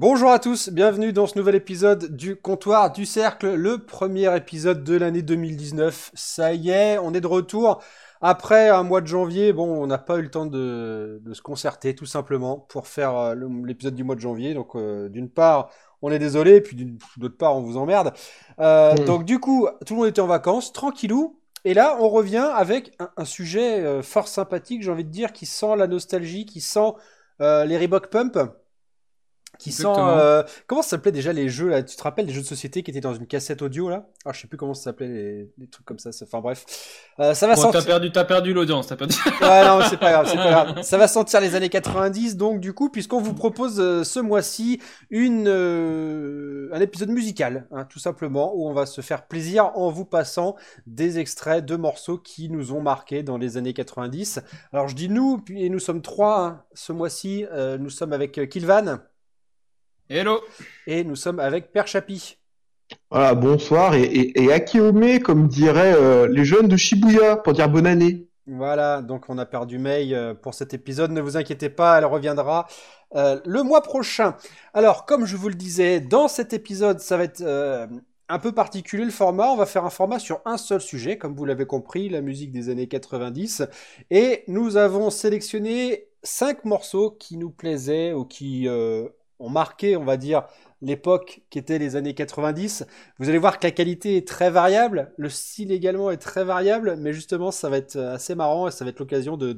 Bonjour à tous, bienvenue dans ce nouvel épisode du comptoir du cercle, le premier épisode de l'année 2019. Ça y est, on est de retour. Après un mois de janvier, bon, on n'a pas eu le temps de, se concerter tout simplement pour faire euh, l'épisode du mois de janvier. Donc euh, d'une part, on est désolé, puis d'autre part, on vous emmerde. Euh, hmm. Donc du coup, tout le monde était en vacances, tranquillou. Et là, on revient avec un, sujet fort sympathique, j'ai envie de dire, qui sent la nostalgie, qui sent les Reebok Pump qui sent. Euh, comment ça s'appelait déjà les jeux là? Tu te rappelles des jeux de société qui étaient dans une cassette audio là? Ah, je sais plus comment ça s'appelait les... les, trucs comme ça. Enfin bref, euh, ça va sortir. T'as perdu, as perdu l'audience, t'as perdu. ouais, non, c'est pas grave, c'est pas grave. Ça va sentir les années 90, donc du coup, puisqu'on vous propose euh, ce mois-ci une un épisode musical, hein, tout simplement, où on va se faire plaisir en vous passant des extraits de morceaux qui nous ont marqué dans les années 90. Alors je dis nous, et nous sommes trois hein, ce mois-ci. nous sommes avec Kilvan. Hello Et nous sommes avec Père Chapi. Voilà, bonsoir et, et, Akiome, comme diraient euh, les jeunes de Shibuya, pour dire bonne année. Voilà, donc on a perdu May euh, pour cet épisode. Ne vous inquiétez pas, elle reviendra euh, le mois prochain. Alors, comme je vous le disais, dans cet épisode, ça va être un peu particulier le format. On va faire un format sur un seul sujet, comme vous l'avez compris, la musique des années 90. Et nous avons sélectionné cinq morceaux qui nous plaisaient ou qui ont marqué, on va dire, l'époque qui était les années 90. Vous allez voir que la qualité est très variable, le style également est très variable, mais justement ça va être assez marrant et ça va être l'occasion de,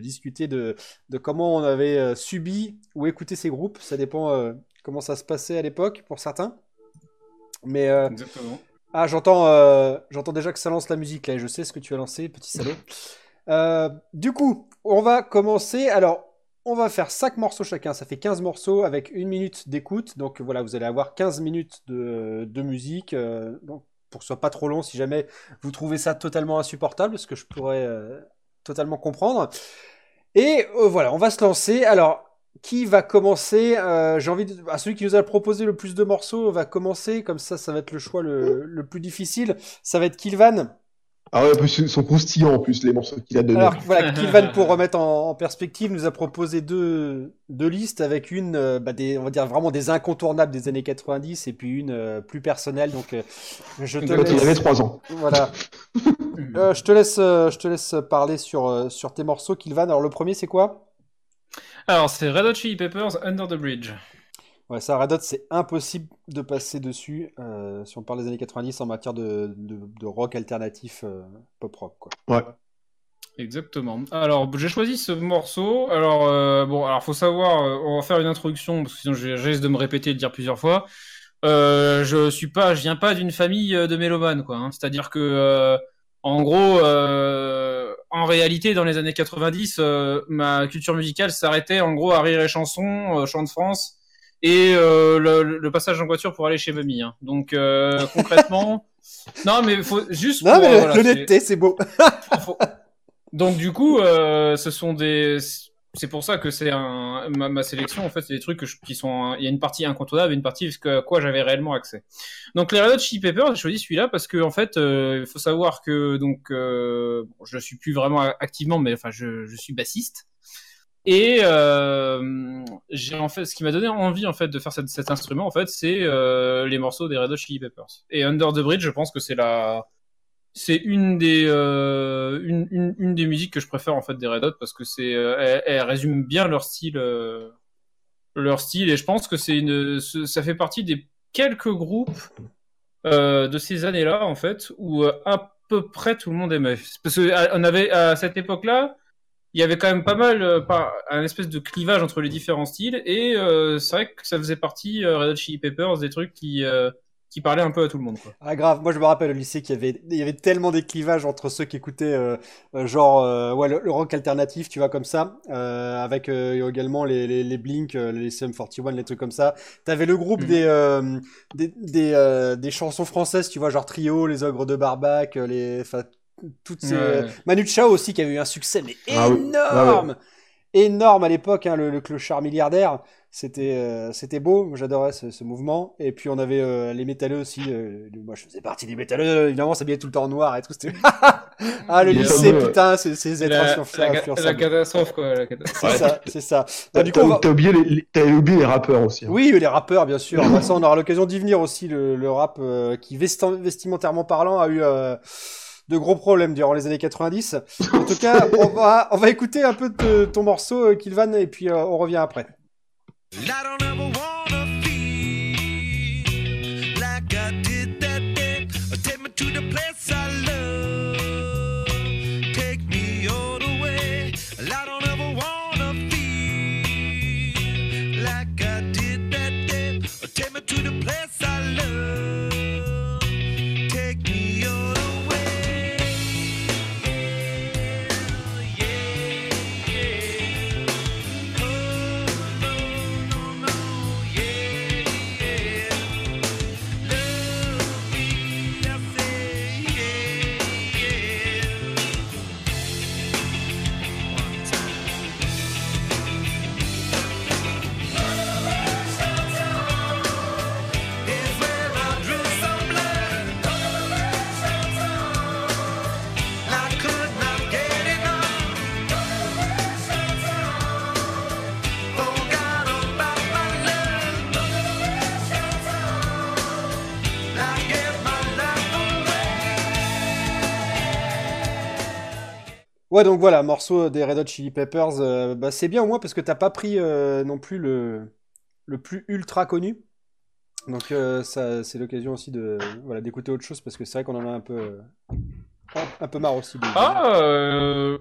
discuter de, comment on avait euh, subi ou écouté ces groupes. Ça dépend euh, comment ça se passait à l'époque pour certains. Mais euh, Exactement. Ah, j'entends, j'entends déjà que ça lance la musique là. Et je sais ce que tu as lancé, petit salaud. du coup, on va commencer. Alors, on va faire 5 morceaux chacun, ça fait 15 morceaux avec une minute d'écoute. Donc voilà, vous allez avoir 15 minutes de, musique. Euh, donc, pour que ce soit pas trop long si jamais vous trouvez ça totalement insupportable, ce que je pourrais euh, totalement comprendre. Et euh, voilà, on va se lancer. Alors, qui va commencer J'ai envie de... À celui qui nous a proposé le plus de morceaux va commencer. Comme ça, ça va être le choix le, le plus difficile. Ça va être Kilvan. Ah ouais, ils sont croustillants en plus, les morceaux qu'il a donnés. Alors voilà, Kilvan, pour remettre en, perspective, nous a proposé deux, deux listes avec une, euh, bah, des, on va dire vraiment des incontournables des années 90 et puis une euh, plus personnelle. Donc, euh, je te laisse... il avait trois ans. Voilà. je, te laisse, je te laisse parler sur, sur tes morceaux, Kilvan. Alors, le premier, c'est quoi? Alors, c'est Red Hot Chili Peppers Under the Bridge. Ouais, ça, Red Hot, c'est impossible de passer dessus euh, si on parle des années 90 en matière de, de, rock alternatif euh, pop rock. Quoi. Ouais. Exactement. Alors, j'ai choisi ce morceau. Alors, euh, bon, alors faut savoir, on va faire une introduction parce que sinon je risque de me répéter et de dire plusieurs fois. je suis pas, je viens pas d'une famille de mélomanes, quoi. Hein. C'est-à-dire que, en gros, en réalité, dans les années 90, ma culture musicale s'arrêtait en gros à rire et chanson, chant de France et euh, le, passage en voiture pour aller chez Mamie. Hein. Donc euh, concrètement, non mais faut juste. Non mais l'honnêteté, c'est beau. Donc du coup, euh, ce sont des. C'est pour ça que c'est un... ma, sélection en fait, c'est des trucs qui sont. Il y a une partie incontournable et une partie à quoi j'avais réellement accès. Donc les Red Hot Chili Peppers, j'ai choisi celui-là parce que en fait, il faut savoir que donc bon, je suis plus vraiment activement, mais enfin je, je suis bassiste. Et euh, j'ai en fait, ce qui m'a donné envie en fait de faire cet, instrument en fait, c'est euh, les morceaux des Red Hot Chili Peppers. Et Under the Bridge, je pense que c'est la, c'est une des euh, une, une, une, des musiques que je préfère en fait des Red Hot parce que c'est, elle, elle, résume bien leur style, leur style. Et je pense que c'est une, ça fait partie des quelques groupes de ces années-là en fait où à peu près tout le monde aimait. Parce que on avait à cette époque-là il y avait quand même pas mal euh, un espèce de clivage entre les différents styles et euh, c'est vrai que ça faisait partie euh, Red Hot Chili Peppers des trucs qui euh, qui parlaient un peu à tout le monde quoi. Ah grave, moi je me rappelle au lycée qu'il y avait il y avait tellement des clivages entre ceux qui écoutaient genre ouais le, rock alternatif, tu vois comme ça avec également les les, les Blink, les SM41, les trucs comme ça. T'avais le groupe mhm. des des des, des chansons françaises, tu vois genre Trio, les Ogres de Barbac, les toutes ces... Manu Chao aussi qui avait eu un succès mais ah énorme, énorme à l'époque, hein, le, clochard milliardaire. C'était euh, c'était beau, j'adorais ce, mouvement. Et puis on avait euh, les métalleux aussi. Euh, moi je faisais partie des métalleux, évidemment, ça s'habillait tout le temps en noir et tout. Ah, le lycée, putain, c'est ces êtres La, la- catastrophe, quoi. La catastrophe. C'est ça, c'est ça. Bah, du coup, T'as va- oublié, les, les- t'as oublié les rappeurs aussi. hein. Oui, les rappeurs, bien sûr. Ça, on aura l'occasion d'y venir aussi. Le, le rap, euh, qui vestim- vestimentairement parlant, a eu euh, de gros problèmes durant les années 90. En tout cas, on va, on va écouter un peu de ton morceau, euh, Kilvan, et puis euh, on revient après. Ouais, donc voilà, morceau des Red Hot Chili Peppers. euh, bah, c'est bien au moins parce que t'as pas pris euh, non plus le, le plus ultra connu. Donc euh, ça, c'est l'occasion aussi de voilà d'écouter autre chose parce que c'est vrai qu'on en a un peu un, peu marre aussi. de- Ah,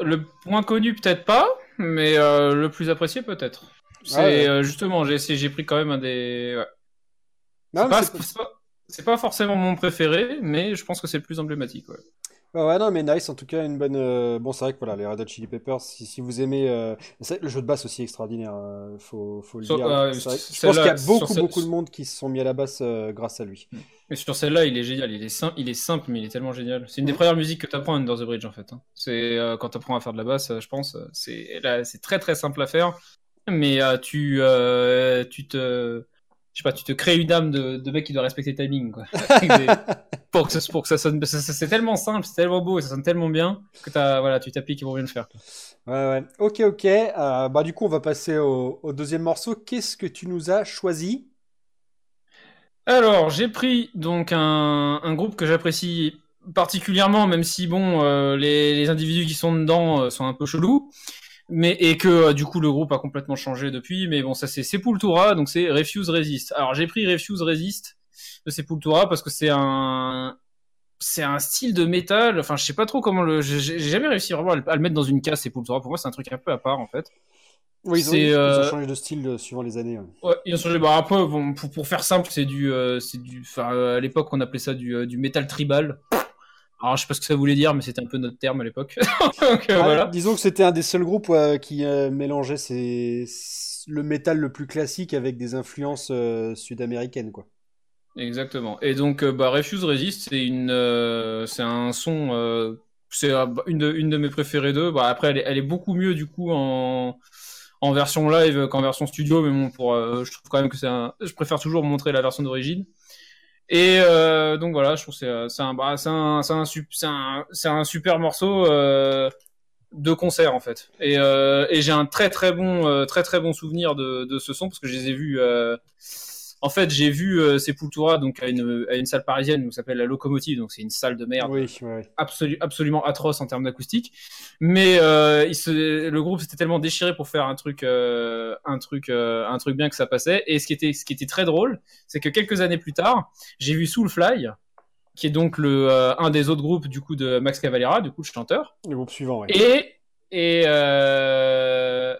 le moins connu peut-être pas, mais le plus apprécié peut-être. C'est Ah ouais. euh, justement, j'ai essayé- j'ai pris quand même un des. ouais. C'est pas, c'est- c'est pas- c'est pas forcément mon préféré, mais je pense que c'est le plus emblématique. Ouais. Ouais, ouais, non, mais nice, en tout cas, une bonne. euh, Bon, c'est vrai que voilà, les Red Hot Chili Peppers, si, si vous aimez. euh, c'est- Le jeu de basse aussi extraordinaire, euh, faut, faut le Sur- dire. euh, C'est vrai- Je pense qu'il y a sur beaucoup, beaucoup de monde qui se sont mis à la basse euh, grâce à lui. Et sur celle-là, il est génial. Il est simple, il est simple, mais il est tellement génial. C'est une des premières musiques que tu apprends Under the Bridge en fait. hein. C'est euh, quand tu apprends à faire de la basse, euh, je pense. euh, C'est là, c'est très très simple à faire, mais euh, tu euh, tu te sais pas, tu te crées une âme de, de mec qui doit respecter le timing quoi. Des- pour que ça, pour que ça sonne, c'est tellement simple, c'est tellement beau et ça sonne tellement bien que t'as voilà, tu t'appliques pour bien le faire. quoi. Ouais, ouais. Ok, ok. Euh, bah, du coup, on va passer au, au deuxième morceau. Qu'est-ce que tu nous as choisi? Alors, j'ai pris donc un, un groupe que j'apprécie particulièrement, même si bon, euh, les, les individus qui sont dedans euh, sont un peu chelous, mais et que euh, du coup le groupe a complètement changé depuis. Mais bon, ça c'est Sepultura, donc c'est Refuse Resist. Alors j'ai pris Refuse Resist de Sepultura parce que c'est un c'est un style de métal. Enfin, je sais pas trop comment le. J'ai jamais réussi vraiment à le, mettre dans une case Sepultura. Pour moi, c'est un truc un peu à part en fait. Oui, ils ont, C'est, ils ont euh, changé de style euh, suivant les années. ouais. Ouais, ils ont changé. Bah, après, bon, pour, pour faire simple, c'est du, euh, c'est du, enfin, à l'époque, on appelait ça du, du métal tribal. Alors, je sais pas ce que ça voulait dire, mais c'était un peu notre terme à l'époque. Donc, euh, Ah, voilà. Disons que c'était un des seuls groupes ouais, qui euh, mélangeait ses- le métal le plus classique avec des influences euh, sud-américaines, quoi. Exactement. Et donc, euh, bah, Refuse Resist, c'est une, euh, c'est un son, euh, c'est euh, une de, une de mes préférées d'eux. Bah, après, elle est, elle est beaucoup mieux, du coup, en, en version live qu'en version studio, mais bon, pour, euh, je trouve quand même que c'est un, je préfère toujours montrer la version d'origine. Et euh, donc voilà, je trouve que c'est euh, un, bah, un, un, un, super morceau euh, de concert en fait. Et, euh, et j'ai un très très bon, euh, très très bon souvenir de, de ce son parce que je les ai vus. En fait, j'ai vu euh, Sepultura donc à une, à une salle parisienne qui s'appelle la Locomotive, donc c'est une salle de merde Oui, ouais, absolu- absolument atroce en termes d'acoustique. Mais euh, il se, le groupe s'était tellement déchiré pour faire un truc, euh, un truc, euh, un truc bien que ça passait. Et ce qui était, ce qui était très drôle, c'est que quelques années plus tard, j'ai vu Soulfly, qui est donc le, euh, un des autres groupes du coup de Max Cavalera, du coup le chanteur. Le groupe suivant, ouais. Et et euh,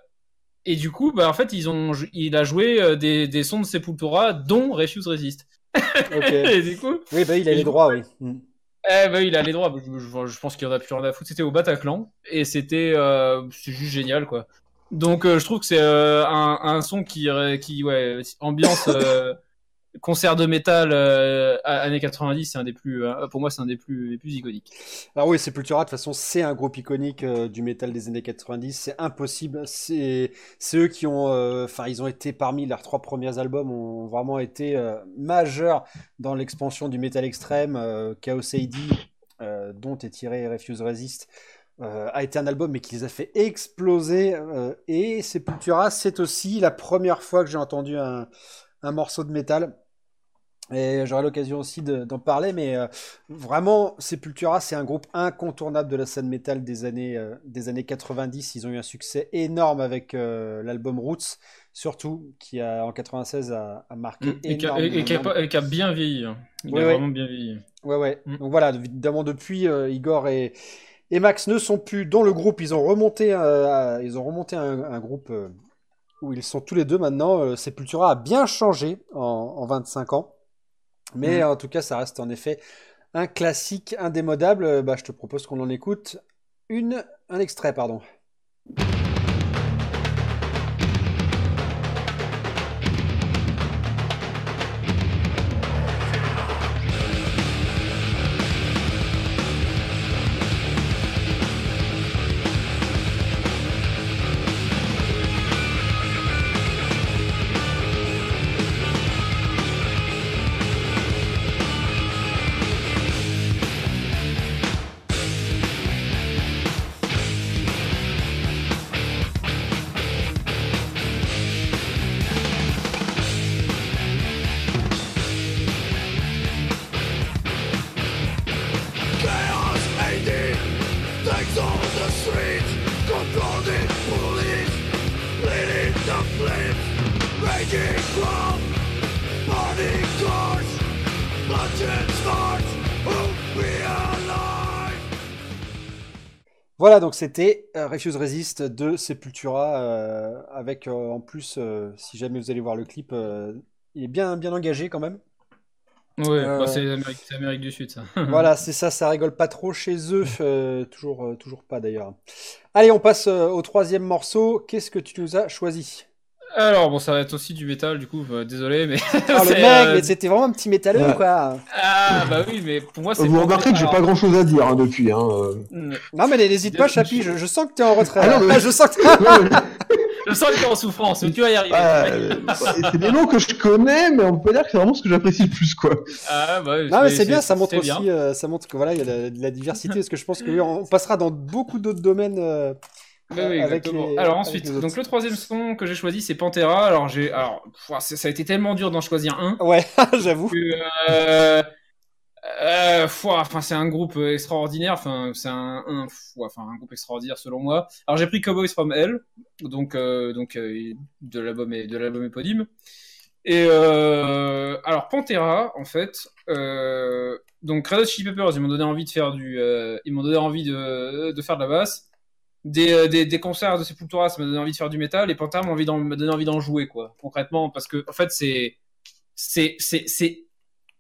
et du coup, bah en fait, ils ont, il a joué euh, des, des sons de Sepultura, dont Refuse Resist. Ok. et du coup, Oui, bah il a les droits, oui. Eh ben, il a les droits. Je, je- je pense qu'il y en a plus rien à foutre. C'était au Bataclan et c'était euh, c'est juste génial quoi. Donc euh, je trouve que c'est euh, un, un son qui qui ouais ambiance euh, concert de métal euh, années 90, c'est un des plus euh, pour moi c'est un des plus les plus iconiques. Alors oui, Sepultura, de toute façon, c'est un groupe iconique euh, du métal des années 90. C'est impossible. C'est c'est eux qui ont, euh, enfin, ils ont été parmi leurs trois premiers albums, ont vraiment été majeurs dans l'expansion du métal extrême. Chaos AD, dont est tiré Refuse Resist, a été un album mais qui les a fait exploser. et Sepultura, c'est aussi la première fois que j'ai entendu un, un morceau de métal. Et j'aurai l'occasion aussi de- d'en parler, mais euh, vraiment, Sepultura, c'est un groupe incontournable de la scène métal des années, euh, des années 90. Ils ont eu un succès énorme avec euh, l'album Roots, surtout, qui a, en 96 a, a marqué Et qui a, énormément. et- qui a bien vieilli. hein. Il Ouais, a ouais. vraiment bien vieilli. Ouais, ouais. Mm. Donc voilà, évidemment, depuis, Igor et, et Max ne sont plus dans le groupe. Ils ont remonté, ils ont remonté un, un groupe où ils sont tous les deux maintenant. Euh, Sepultura a bien changé en, en 25 ans. Mais Mm. en tout cas, ça reste en effet un classique indémodable. Euh, Bah, je te propose qu'on en écoute une, un extrait, pardon. Voilà, donc c'était euh, Refuse Resist de Sepultura, euh, avec euh, en plus, euh, si jamais vous allez voir le clip, il est bien, bien engagé quand même. Ouais, bah, c'est l'Amérique du Sud, ça. Voilà, c'est ça, ça rigole pas trop chez eux, toujours, toujours pas d'ailleurs. Allez, on passe au troisième morceau. Qu'est-ce que tu nous as choisi? Alors, bon, ça va être aussi du métal, du coup, euh, désolé, mais. Ah, le mec, euh, mais c'était vraiment un petit métalleux, Ouais. quoi. Ah, bah oui, mais pour moi, c'est. Vous remarquez que j'ai Alors, pas grand chose à dire hein, depuis. Hein. euh. mm, Non, mais n'hésite pas, Chapi, je, je sens que t'es en retrait. Ah non, mais- Je sens que Je sens que t'es en souffrance, mais tu vas y arriver. Ah, c'est des noms que je connais, mais on peut dire que c'est vraiment ce que j'apprécie le plus, quoi. Ah, bah, Non, mais c'est bien, ça montre aussi, bien. euh, ça montre que voilà, il y a la, de la diversité, parce que je pense que oui, on passera dans beaucoup d'autres domaines. euh, Oui, exactement. les- Alors ensuite, donc le troisième son que j'ai choisi, c'est Pantera. Alors j'ai, alors pff, ça a été tellement dur d'en choisir un. Ouais, j'avoue. euh, euh, enfin c'est un groupe extraordinaire. Enfin c'est un, enfin un groupe extraordinaire selon moi. Alors j'ai pris Cowboys from Hell, donc euh, donc euh, de l'album de l'album éponyme. Et euh, alors Pantera, en fait, euh, donc Red Hot Chili Peppers, ils m'ont donné envie de faire du, euh, ils m'ont donné envie de, de faire de la basse. Des, euh, des, des concerts de Sepultura, ça m'a donné envie de faire du métal. Et Pantera m'a donné envie d'en jouer, quoi, concrètement, parce que en fait c'est c'est c'est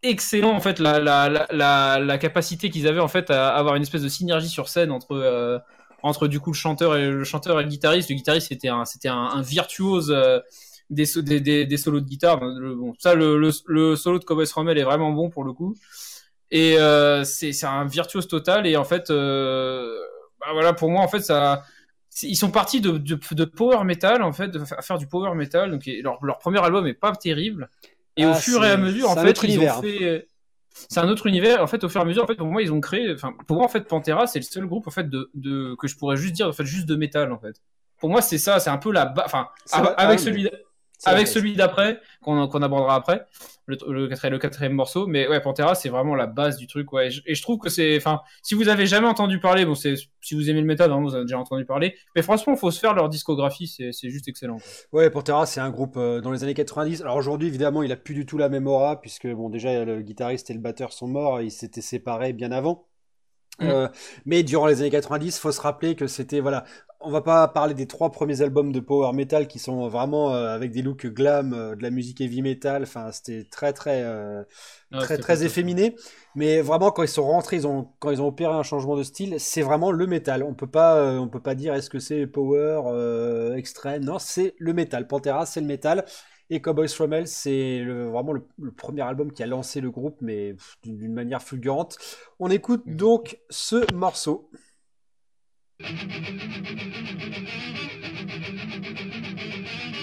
excellent en fait la la la la, capacité qu'ils avaient en fait à avoir une espèce de synergie sur scène entre euh, entre du coup le chanteur et le chanteur et le guitariste. Le guitariste c'était un c'était un, virtuose euh, des, des, des solos de guitare. Le- bon, ça le, le le solo de Cowboys Rommel est vraiment bon pour le coup. Et euh, c'est c'est un virtuose total et en fait euh, bah voilà pour moi en fait ça ils sont partis de, de, de power metal en fait de fa- faire du power metal. Donc leur, leur premier album est pas terrible. Et Ah, au fur et à mesure en fait ils univers. ont fait c'est un autre univers. En fait au fur et à mesure en fait pour moi ils ont créé enfin pour moi en fait Pantera c'est le seul groupe en fait de, de que je pourrais juste dire en fait juste de métal en fait. Pour moi c'est ça c'est un peu la enfin vrai, avec ah, celui d- C'est avec vrai. celui d'après qu'on qu'on abordera après le, le, quatrième, le quatrième morceau mais ouais Pantera c'est vraiment la base du truc ouais et je, et je trouve que c'est enfin si vous avez jamais entendu parler bon si vous aimez le métal vous avez déjà entendu parler mais franchement faut se faire leur discographie c'est c'est juste excellent quoi. Ouais, Pantera, c'est un groupe euh, dans les années 90. Alors aujourd'hui, évidemment, il a plus du tout la même aura, puisque bon, déjà, le guitariste et le batteur sont morts, ils s'étaient séparés bien avant. Mm. Euh, mais durant les années 90, faut se rappeler que c'était, voilà, on va pas parler des trois premiers albums de power metal qui sont vraiment euh, avec des looks glam, euh, de la musique heavy metal. Enfin, c'était très, très, euh, Ah, très, très efféminé. Mais vraiment, quand ils sont rentrés, ils ont, quand ils ont opéré un changement de style, c'est vraiment le métal. On peut pas, on peut pas dire est-ce que c'est power, extrême. Non, c'est le métal. Pantera, c'est le métal. Et Cowboys From Hell, c'est vraiment le, le premier album qui a lancé le groupe, mais d'une d'une manière fulgurante. On écoute donc ce morceau. Thank you.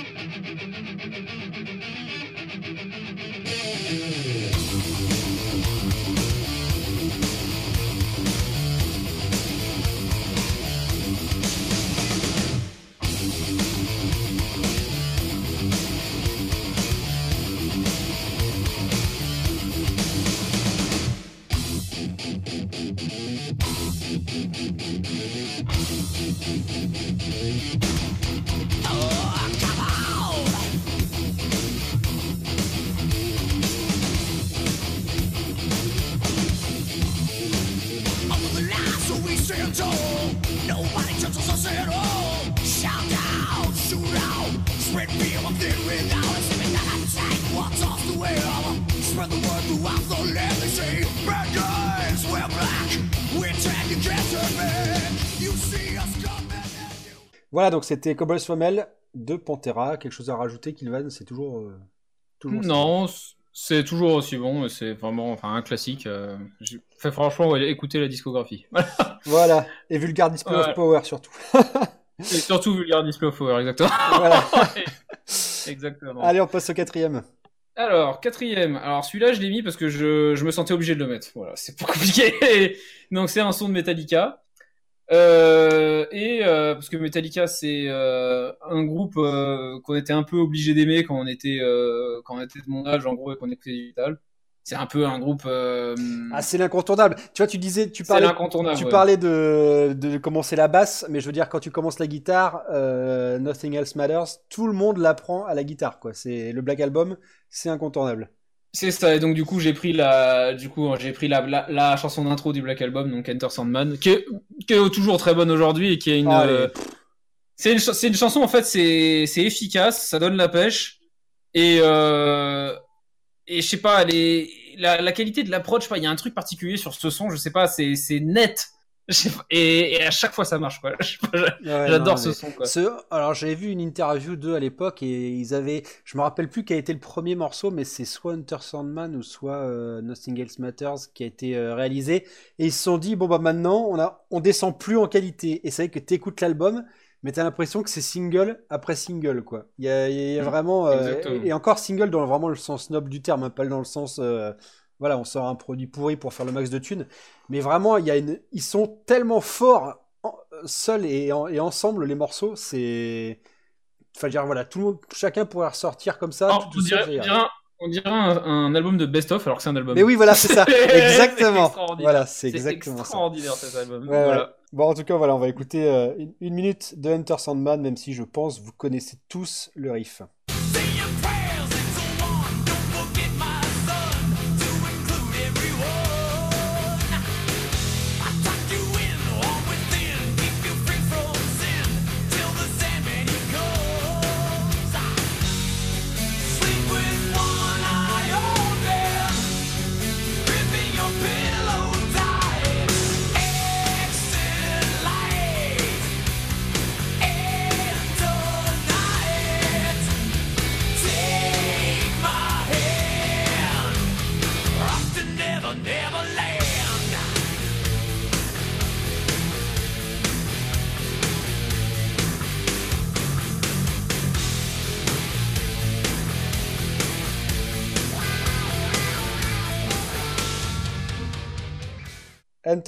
Voilà, donc c'était Cowboys Femelle de Pantera. Quelque chose à rajouter, Kilvan? C'est toujours. euh, toujours. Non, c'est toujours aussi bon. C'est vraiment enfin, un classique. euh, franchement, ouais, écoutez la discographie. Voilà, et Vulgar Display of. Power surtout. Et surtout Vulgar Display of Power, exactement. voilà. exactement. Allez, on passe au quatrième. Alors, quatrième. Alors, celui-là, je l'ai mis parce que je, je me sentais obligé de le mettre. Voilà, c'est pas compliqué. Donc, c'est un son de Metallica. Euh, et euh, parce que Metallica, c'est euh, un groupe euh, qu'on était un peu obligé d'aimer quand on était euh, quand on était de mon âge, en gros, et qu'on écoutait du metal. C'est un peu un groupe. Euh, Ah, c'est l'incontournable. Tu vois, tu disais, tu parlais, tu ouais. parlais de, de commencer la basse, mais je veux dire, quand tu commences la guitare, euh, Nothing Else Matters, tout le monde l'apprend à la guitare, quoi. C'est le Black Album, c'est incontournable. C'est ça, et donc du coup j'ai pris la, du coup j'ai pris la, la, la chanson d'intro du Black Album, donc Enter Sandman, qui est, qui est toujours très bonne aujourd'hui et qui est une, Ah, euh, c'est une, chanson en fait, c'est, efficace, ça donne la pêche et euh, et je sais pas, la, la qualité de l'approche, il y a un truc particulier sur ce son, je sais pas, c'est, net, et, et à chaque fois ça marche quoi. Ouais, J'adore ce mais- son quoi. Ce- alors j'avais vu une interview d'eux à l'époque et ils avaient, je me rappelle plus quel a été le premier morceau, mais c'est soit Hunter Sandman ou soit euh, Nothing Else Matters qui a été euh, réalisé et ils se sont dit bon bah maintenant on a, on descend plus en qualité et c'est vrai que t'écoutes l'album, mais t'as l'impression que c'est single après single quoi. Il y a, il y a Mm, vraiment euh, et encore single dans vraiment le sens noble du terme, hein, pas dans le sens euh, voilà on sort un produit pourri pour faire le max de thunes, mais vraiment il y a une, ils sont tellement forts en- seuls et, en- et ensemble les morceaux, c'est. Enfin, dire, voilà, tout le monde, chacun pourrait ressortir comme ça. Tout, on, dirait, ça on ira. dirait un, album de best-of alors que c'est un album. Mais oui, voilà, c'est ça. C'est exactement. Voilà, c'est exactement ça. extraordinaire cet album. Ouais, voilà. ouais. Bon, en tout cas, voilà, on va écouter euh, une, une minute de Hunter Sandman, même si je pense vous connaissez tous le riff.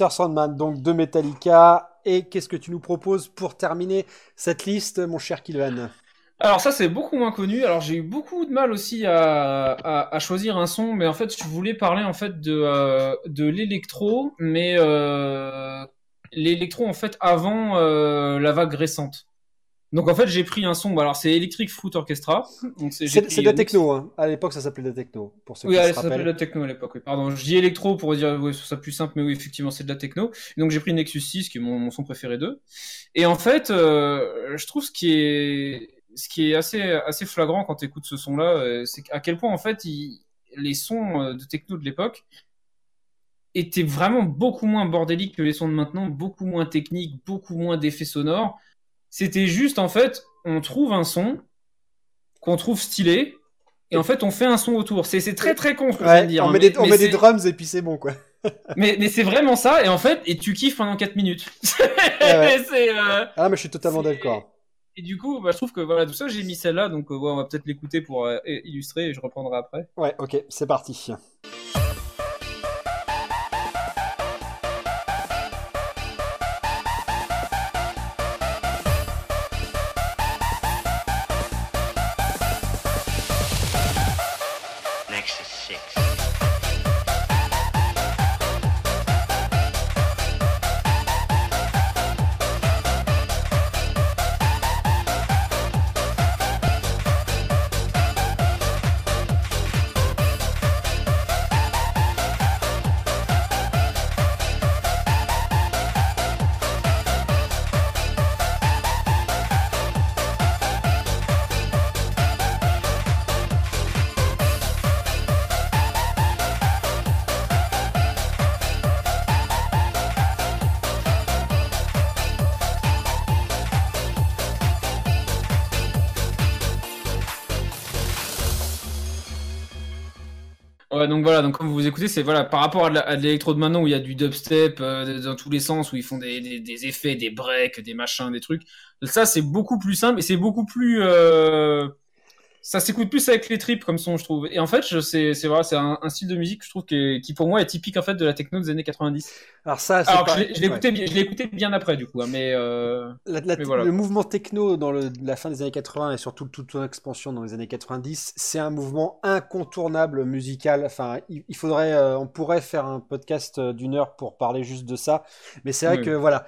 Sandman, donc de Metallica. Et qu'est-ce que tu nous proposes pour terminer cette liste, mon cher Kilvan? Alors ça c'est beaucoup moins connu. Alors j'ai eu beaucoup de mal aussi à, choisir un son, mais en fait je voulais parler en fait de euh, l'électro, mais euh, l'électro en fait avant euh, la vague récente. Donc en fait j'ai pris un son. Alors c'est Electric Fruit Orchestra. C'est de la techno, hein. À l'époque, ça s'appelait de la techno, pour ceux Oui, qui allez, se ça s'appelait de la techno à l'époque. Oui. Pardon, je dis électro pour dire ouais, ça plus simple, mais oui, effectivement, c'est de la techno. Donc j'ai pris Nexus 6, qui est mon, mon son préféré d'eux. Et en fait, euh, je trouve ce qui est ce qui est assez assez flagrant quand tu écoutes ce son-là, euh, c'est à quel point en fait il- les sons euh, de techno de l'époque étaient vraiment beaucoup moins bordéliques que les sons de maintenant, beaucoup moins techniques, beaucoup moins d'effets sonores. C'était juste en fait, on trouve un son qu'on trouve stylé. Et en fait, on fait un son autour. C'est très très con ce que je Ouais, de dire. on hein, met, mais- des, on mais met des c'est- drums et puis c'est bon, quoi. mais, mais c'est vraiment ça, et en fait, et tu kiffes pendant 4 minutes. ouais. C'est, euh, Ah, mais je suis totalement d'accord. Et du coup, bah, je trouve que voilà, tout ça, j'ai mis celle-là, donc euh, ouais, on va peut-être l'écouter pour euh, illustrer, et je reprendrai après. Ouais, ok, c'est parti. Écoutez, c'est voilà, par rapport à l'électro de maintenant où il y a du dubstep euh, dans tous les sens, où ils font des effets, des breaks, des machins, des trucs. Ça, c'est beaucoup plus simple et c'est beaucoup plus. euh, Ça s'écoute plus avec les tripes comme son, je trouve. Et en fait, c'est c'est vrai, c'est un, un style de musique, je trouve, qui, est- qui pour moi est typique en fait de la techno des années 90. Alors ça, c'est Alors que pas- je l'ai- ouais. écouté, bien- je écouté bien après du coup, hein, mais euh, La- la- Mais voilà. Le mouvement techno dans le- la fin des années 80 et surtout toute son expansion dans les années 90, c'est un mouvement incontournable musical. Enfin, il, il faudrait, euh, on pourrait faire un podcast euh, d'une heure pour parler juste de ça. Mais c'est vrai Oui. que voilà,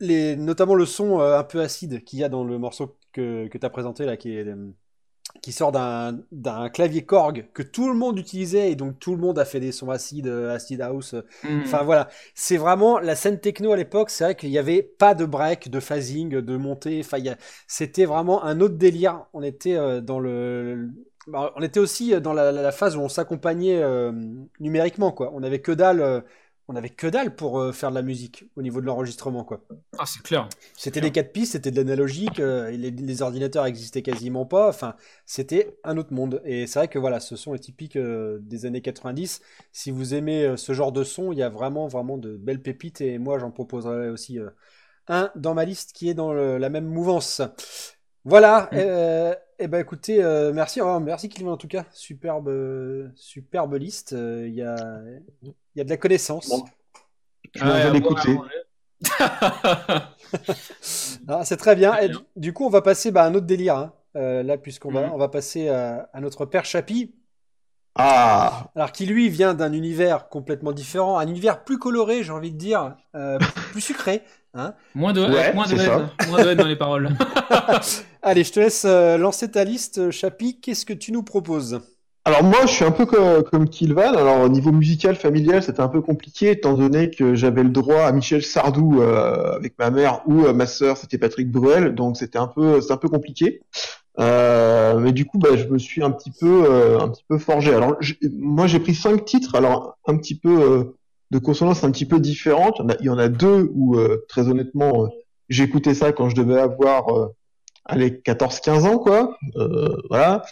les, notamment le son euh, un peu acide qu'il y a dans le morceau que, que tu as présenté là, qui est euh, qui sort d'un clavier Korg que tout le monde utilisait et donc tout le monde a fait des sons acides, euh, acid house, euh, hmm. Enfin voilà, c'est vraiment la scène techno à l'époque. C'est vrai qu'il n'y avait pas de break, de phasing, de montée. Enfin, c'était vraiment un autre délire. On était euh, dans le, bah, on était aussi dans la, la- la phase où on s'accompagnait euh, numériquement quoi. On avait que dalle, on avait que dalle pour euh, faire de la musique au niveau de l'enregistrement quoi. ah c'est clair. C'était des quatre pistes, c'était de l'analogique, euh, les, les ordinateurs existaient quasiment pas. Enfin, c'était un autre monde. Et c'est vrai que voilà, ce son est typique euh, des années 90. Si vous aimez ce genre de son, il y a vraiment, vraiment de belles pépites. Et moi, j'en proposerai aussi un dans ma liste qui est dans le- la même mouvance. Voilà. Mm. euh, eh ben écoutez, euh, merci, oh, merci Clément en tout cas. Superbe, euh, superbe liste. Euh, Il y a, il y a de la connaissance. Bon. Je Ah, vais l'écouter. Ah, c'est très bien. Et du, coup, on va passer bah, à un autre délire. hein. Euh, là, puisqu'on va, Mhm. on va passer à, à notre père Chapi. Ah, Alors, qui lui vient d'un univers complètement différent, un univers plus coloré, j'ai envie de dire, euh, plus sucré. Hein. Moins de, Ouais, moins de haine, moins de haine dans les paroles. Allez, je te laisse euh, lancer ta liste, Chapi. Qu'est-ce que tu nous proposes? Alors moi, je suis un peu co- comme Kilvan. Alors au niveau musical, familial, c'était un peu compliqué étant donné que j'avais le droit à Michel Sardou euh, avec ma mère ou euh, ma sœur, c'était Patrick Bruel, donc c'était un peu, c'est un peu compliqué. Euh, mais du coup, bah, je me suis un petit peu, euh, un petit peu forgé. Alors moi, j'ai pris cinq titres. Alors un petit peu euh, de consonance un petit peu différente. Il y en a, y en a deux où euh, très honnêtement, euh, j'écoutais ça quand je devais avoir euh, allez 14-15 ans quoi. Euh, voilà.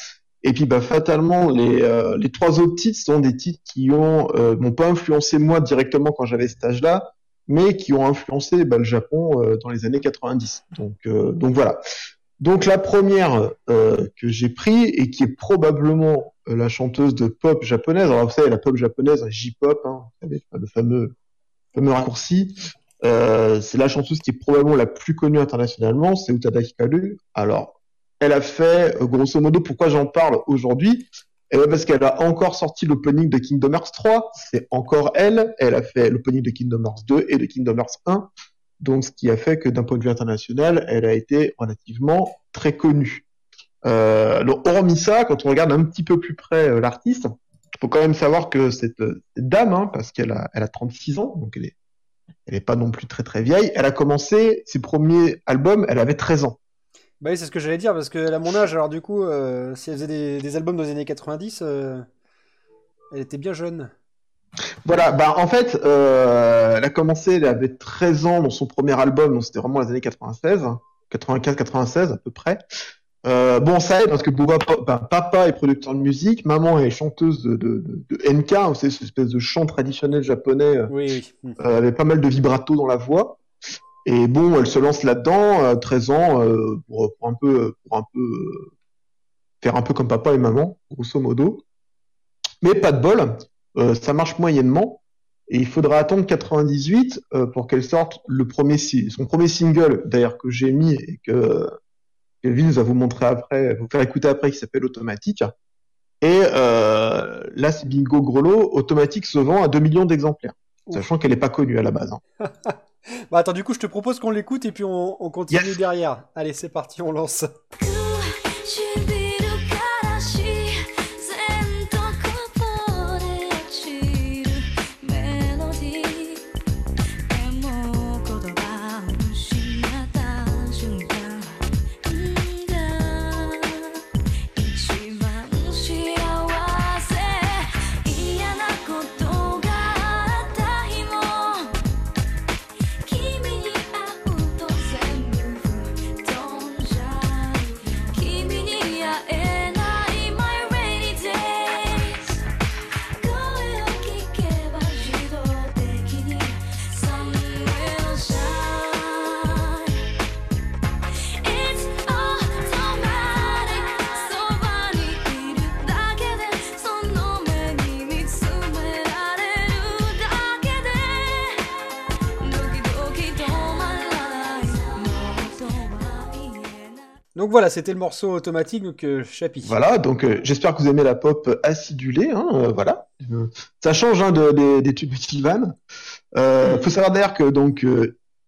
Et puis bah fatalement les euh, les trois autres titres sont des titres qui ont m'ont pas influencé moi directement quand j'avais cet âge-là, mais qui ont influencé bah, le Japon dans les années 90. Donc donc voilà. Donc la première que j'ai pris et qui est probablement la chanteuse de pop japonaise. Alors vous savez la pop japonaise, J-pop, hein, vous savez, le fameux fameux raccourci. Euh, c'est la chanteuse qui est probablement la plus connue internationalement, c'est Utada Hikaru. Alors elle a fait, euh, grosso modo, pourquoi j'en parle aujourd'hui? Eh ben parce qu'elle a encore sorti l'opening de Kingdom Hearts 3, c'est encore elle. Elle a fait l'opening de Kingdom Hearts 2 et de Kingdom Hearts 1. Donc, ce qui a fait que d'un point de vue international, elle a été relativement très connue. Euh, donc, hormis ça, quand on regarde un petit peu plus près euh, l'artiste, il faut quand même savoir que cette, euh, cette dame, hein, parce qu'elle a, elle a 36 ans, donc elle est, elle est pas non plus très très vieille, elle a commencé ses premiers albums, elle avait 13 ans. Bah oui, c'est ce que j'allais dire, parce qu'elle a mon âge, alors du coup, euh, si elle faisait des, des albums dans les années 90, euh, elle était bien jeune. Voilà, bah en fait, euh, elle a commencé, elle avait 13 ans dans son premier album, donc c'était vraiment les années 96, 95-96 à peu près. Euh, bon, ça aide parce que Boba, papa est producteur de musique, maman est chanteuse de, de, de, de NK, vous savez, cette espèce de chant traditionnel japonais, euh, Oui, oui. Hmm. euh, avec pas mal de vibrato dans la voix. Et bon, elle se lance là-dedans, à 13 ans, euh, pour, pour un peu, pour un peu euh, faire un peu comme papa et maman, grosso modo. Mais pas de bol, euh, ça marche moyennement. Et il faudra attendre 98 euh, pour qu'elle sorte le premier, son premier single, d'ailleurs que j'ai mis et que Kelvin va vous montrer après, vous faire écouter après, qui s'appelle Automatique. Et euh, là, c'est bingo grelot. Automatique se vend à 2 millions d'exemplaires, sachant qu'elle n'est pas connue à la base. hein. Bah attends, du coup, je te propose qu'on l'écoute et puis on, on continue Yes. derrière. Allez, c'est parti, on lance. Donc voilà, c'était le morceau automatique, donc euh, Chapi. Voilà, donc j'espère que vous aimez la pop acidulée, hein, euh, voilà. Euh, ça change hein, de, des, tubes de Sylvan. Euh, faut savoir d'ailleurs que donc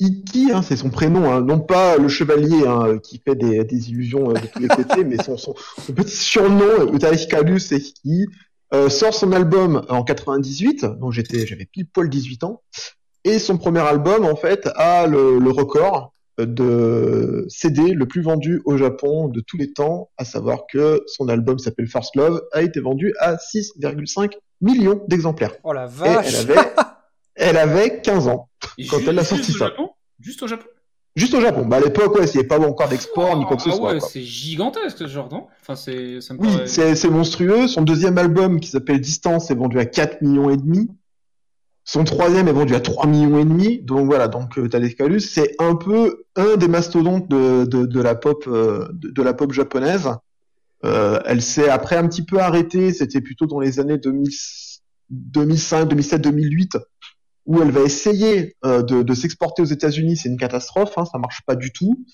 Iki, hein, c'est son prénom, non pas le chevalier qui fait des, illusions de tous les côtés, mais son, petit surnom, Eutaricalus, c'est Iki, sort son album en 98, donc j'étais, j'avais pile poil 18 ans, et son premier album en fait a le record de CD le plus vendu au Japon de tous les temps, à savoir que son album s'appelle First Love, a été vendu à 6,5 millions d'exemplaires. Oh la Et vache elle avait, elle avait 15 ans. Et Quand juste- elle a juste sorti au ça. Japon? Juste au Japon? Juste au Japon. Bah, à l'époque, ouais, il n'y avait pas encore d'export ni quoi que ce ah soit. ouais, quoi. c'est gigantesque ce genre, non? Enfin, c'est, ça me Oui, paraît- c'est c'est monstrueux. Son deuxième album, qui s'appelle Distance, est vendu à 4 millions et demi. Son troisième est vendu à 3 millions et demi. Donc voilà, donc euh, Calus, c'est un peu un des mastodontes de, de, de la pop euh, de, la pop japonaise. Euh, elle s'est après un petit peu arrêtée. C'était plutôt dans les années 2000, 2005, 2007, 2008 où elle va essayer euh, de, de s'exporter aux États-Unis. C'est une catastrophe, hein, ça marche pas du tout.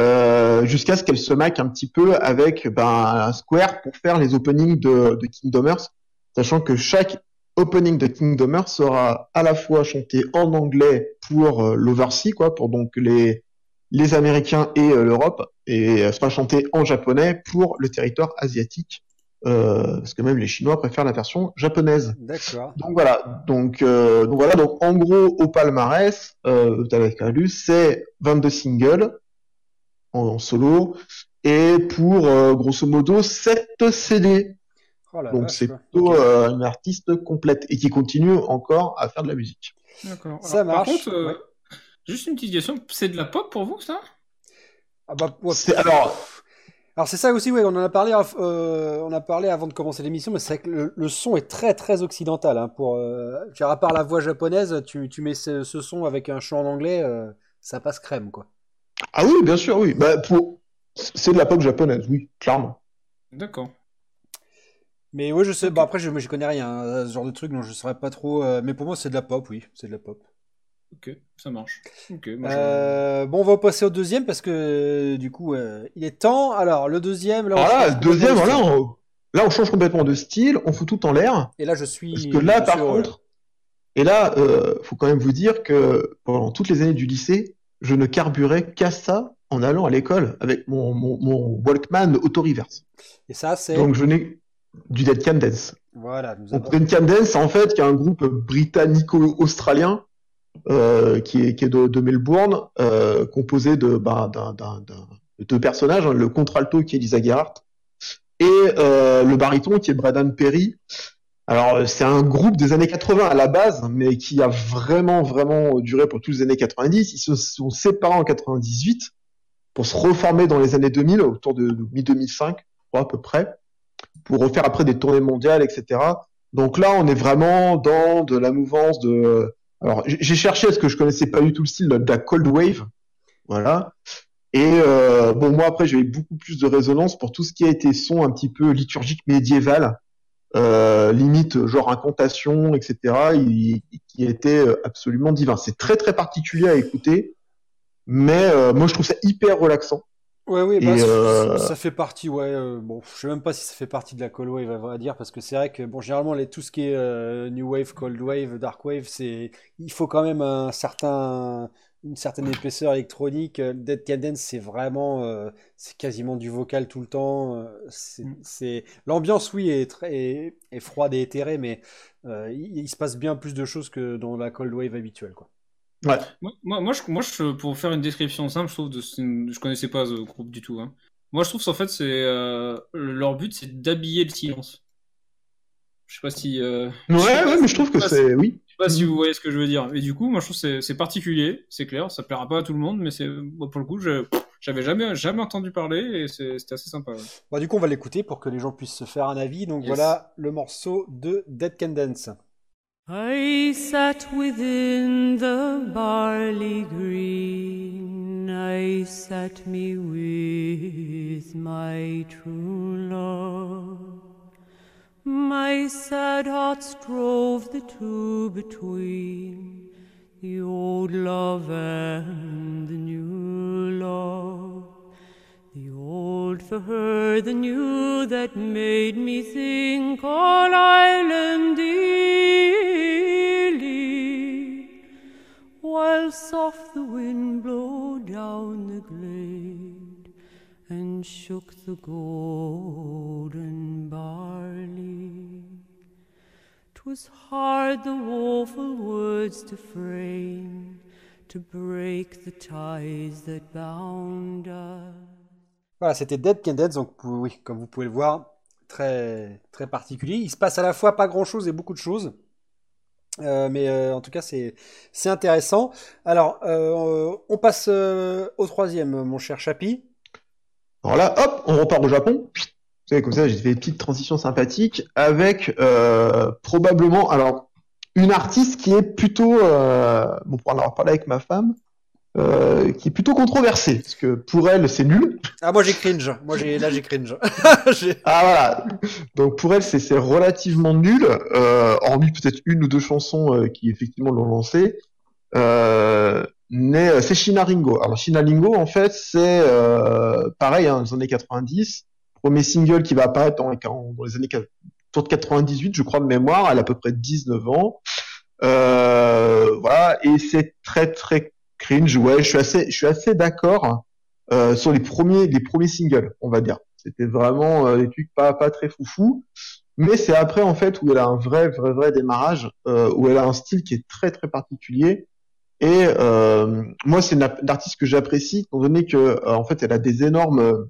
Euh, jusqu'à ce qu'elle se maque un petit peu avec ben, Square pour faire les openings de, de Kingdom Hearts, sachant que chaque opening de Kingdom Hearts sera à la fois chanté en anglais pour euh, l'oversea, quoi, pour donc les les Américains et euh, l'Europe, et sera chanté en japonais pour le territoire asiatique, euh, parce que même les Chinois préfèrent la version japonaise. D'accord. Donc voilà, donc, euh, donc voilà, donc en gros au palmarès, euh, Talak Kalus, c'est 22 singles en, en solo et pour grosso modo 7 CD. Oh donc c'est plutôt Ok. euh, une artiste complète et qui continue encore à faire de la musique. D'accord. Ça Alors, Par marche, contre, euh, ouais. juste une petite question, c'est de la pop pour vous, ça? Ah bah, ouais. C'est alors Alors c'est ça aussi, oui, on en a parlé, euh, on a parlé avant de commencer l'émission, mais c'est vrai que le, le son est très très occidental. Hein, pour, euh, à part la voix japonaise, tu, tu mets ce, ce son avec un chant en anglais, euh, ça passe crème, quoi. ah oui, bien sûr, oui. Bah pour c'est de la pop japonaise, oui, clairement. D'accord. Mais oui, je sais. Bon après, je, je connais rien à ce genre de truc, donc je saurais pas trop. euh, mais pour moi, c'est de la pop, oui, c'est de la pop. Ok, ça marche. Ok, moi, je- Euh, bon, on va passer au deuxième parce que du coup, euh, il est temps. Alors le deuxième, là, on Voilà, change deuxième, style. on, là on change complètement de style, on fout tout en l'air. Et là, je suis. Parce que là, par heureux, contre, et là, euh, faut quand même vous dire que pendant toutes les années du lycée, je ne carburais qu'à ça en allant à l'école avec mon, mon, mon Walkman auto-reverse. Et ça, c'est. Donc je n'ai du Dead Can Dance. Voilà. Nous Donc avons- Dead Can Dance, en fait, qui est un groupe britannico-australien euh, qui est, qui est de, de Melbourne, euh, composé de, bah, d'un, d'un, d'un- de deux personnages, hein, le contralto qui est Lisa Gerhardt et euh, le baryton qui est Braden Perry. Alors euh, c'est un groupe des années 80 à la base, mais qui a vraiment vraiment duré pour toutes les années 90. Ils se sont séparés en 98 pour se reformer dans les années 2000, autour de, de mi-2005, je crois à peu près, pour refaire après des tournées mondiales, etc. Donc là, on est vraiment dans de la mouvance de. Alors, j'ai cherché parce que je connaissais pas du tout le style de la cold wave, voilà. Et euh, bon, moi après, j'ai eu beaucoup plus de résonance pour tout ce qui a été son un petit peu liturgique médiéval, euh, limite genre incantation, etc. qui était euh, absolument divin. C'est très très particulier à écouter, mais euh, moi je trouve ça hyper relaxant. Ouais, oui, bah, ça- euh, ça fait partie, ouais. euh, bon, je sais même pas si ça fait partie de la Cold Wave, à vrai dire, parce que c'est vrai que, bon, généralement, les, tout ce qui est euh, New Wave, Cold Wave, Dark Wave, c'est, il faut quand même un certain, une certaine épaisseur électronique. Euh, Dead Can Dance, c'est vraiment, euh, c'est quasiment du vocal tout le temps. c'est, Mm. c'est, l'ambiance, oui, est très, est, est froide et éthérée, mais euh, il, il se passe bien plus de choses que dans la Cold Wave habituelle, quoi. Ouais. Moi, moi, moi, je, moi je, pour faire une description simple, je trouve, ce- je connaissais pas ce groupe du tout. Hein. Moi, je trouve qu'en fait, c'est euh, leur but, c'est d'habiller le silence. Je sais pas si. euh, Ouais, sais pas ouais, si- mais je trouve que c'est oui. Je sais pas si vous voyez ce que je veux dire. Et du coup, moi, je trouve que c'est- particulier, c'est clair. Ça plaira pas à tout le monde, mais c'est moi, pour le coup, j'avais jamais jamais entendu parler et c'était assez sympa. ouais. Bon, du coup, on va l'écouter pour que les gens puissent se faire un avis. Donc Yes. voilà le morceau de Dead Can Dance. I sat within the barley green, I sat me with my true love. My sad heart strove the two between the old love and the new love, the old for her the new that made me think all island dearly, while soft the wind blow down the glade and shook the golden barley. 'Twas hard the woeful words to frame, to break the ties that bound us. Voilà, c'était Dead Can donc oui, comme vous pouvez le voir, très, très particulier. Il se passe à la fois pas grand-chose et beaucoup de choses. Euh, mais euh, en tout cas, c'est intéressant. Alors, euh, on passe au troisième, mon cher Chapi. Alors là, hop, on repart au Japon. Vous savez, comme ça, j'ai fait une petite transition sympathique avec probablement, alors, une artiste qui est plutôt, bon, pour en avoir parlé avec ma femme, euh, qui est plutôt controversée, parce que pour elle, c'est nul. Ah, moi j'ai cringe. Moi j'ai là j'ai cringe. Ah voilà. Donc pour elle, c'est c'est relativement nul, euh, hormis peut-être une ou deux chansons euh, qui effectivement l'ont lancé. Euh, mais euh, c'est Shina Ringo. Alors Shina Ringo, en fait, c'est euh, pareil, hein, les années 90. Premier single qui va apparaître dans, les- dans les années quat- autour de 98, je crois de mémoire. Elle a à peu près 19 ans. Euh, voilà, et c'est très très cringe. Ouais, je suis assez, je suis assez d'accord euh, sur les premiers, les premiers singles, on va dire. C'était vraiment euh, des trucs pas pas très foufou. Mais c'est après en fait où elle a un vrai vrai vrai démarrage, euh, où elle a un style qui est très très particulier. Et euh, moi c'est une, artiste que j'apprécie, étant donné que euh, en fait elle a des énormes euh,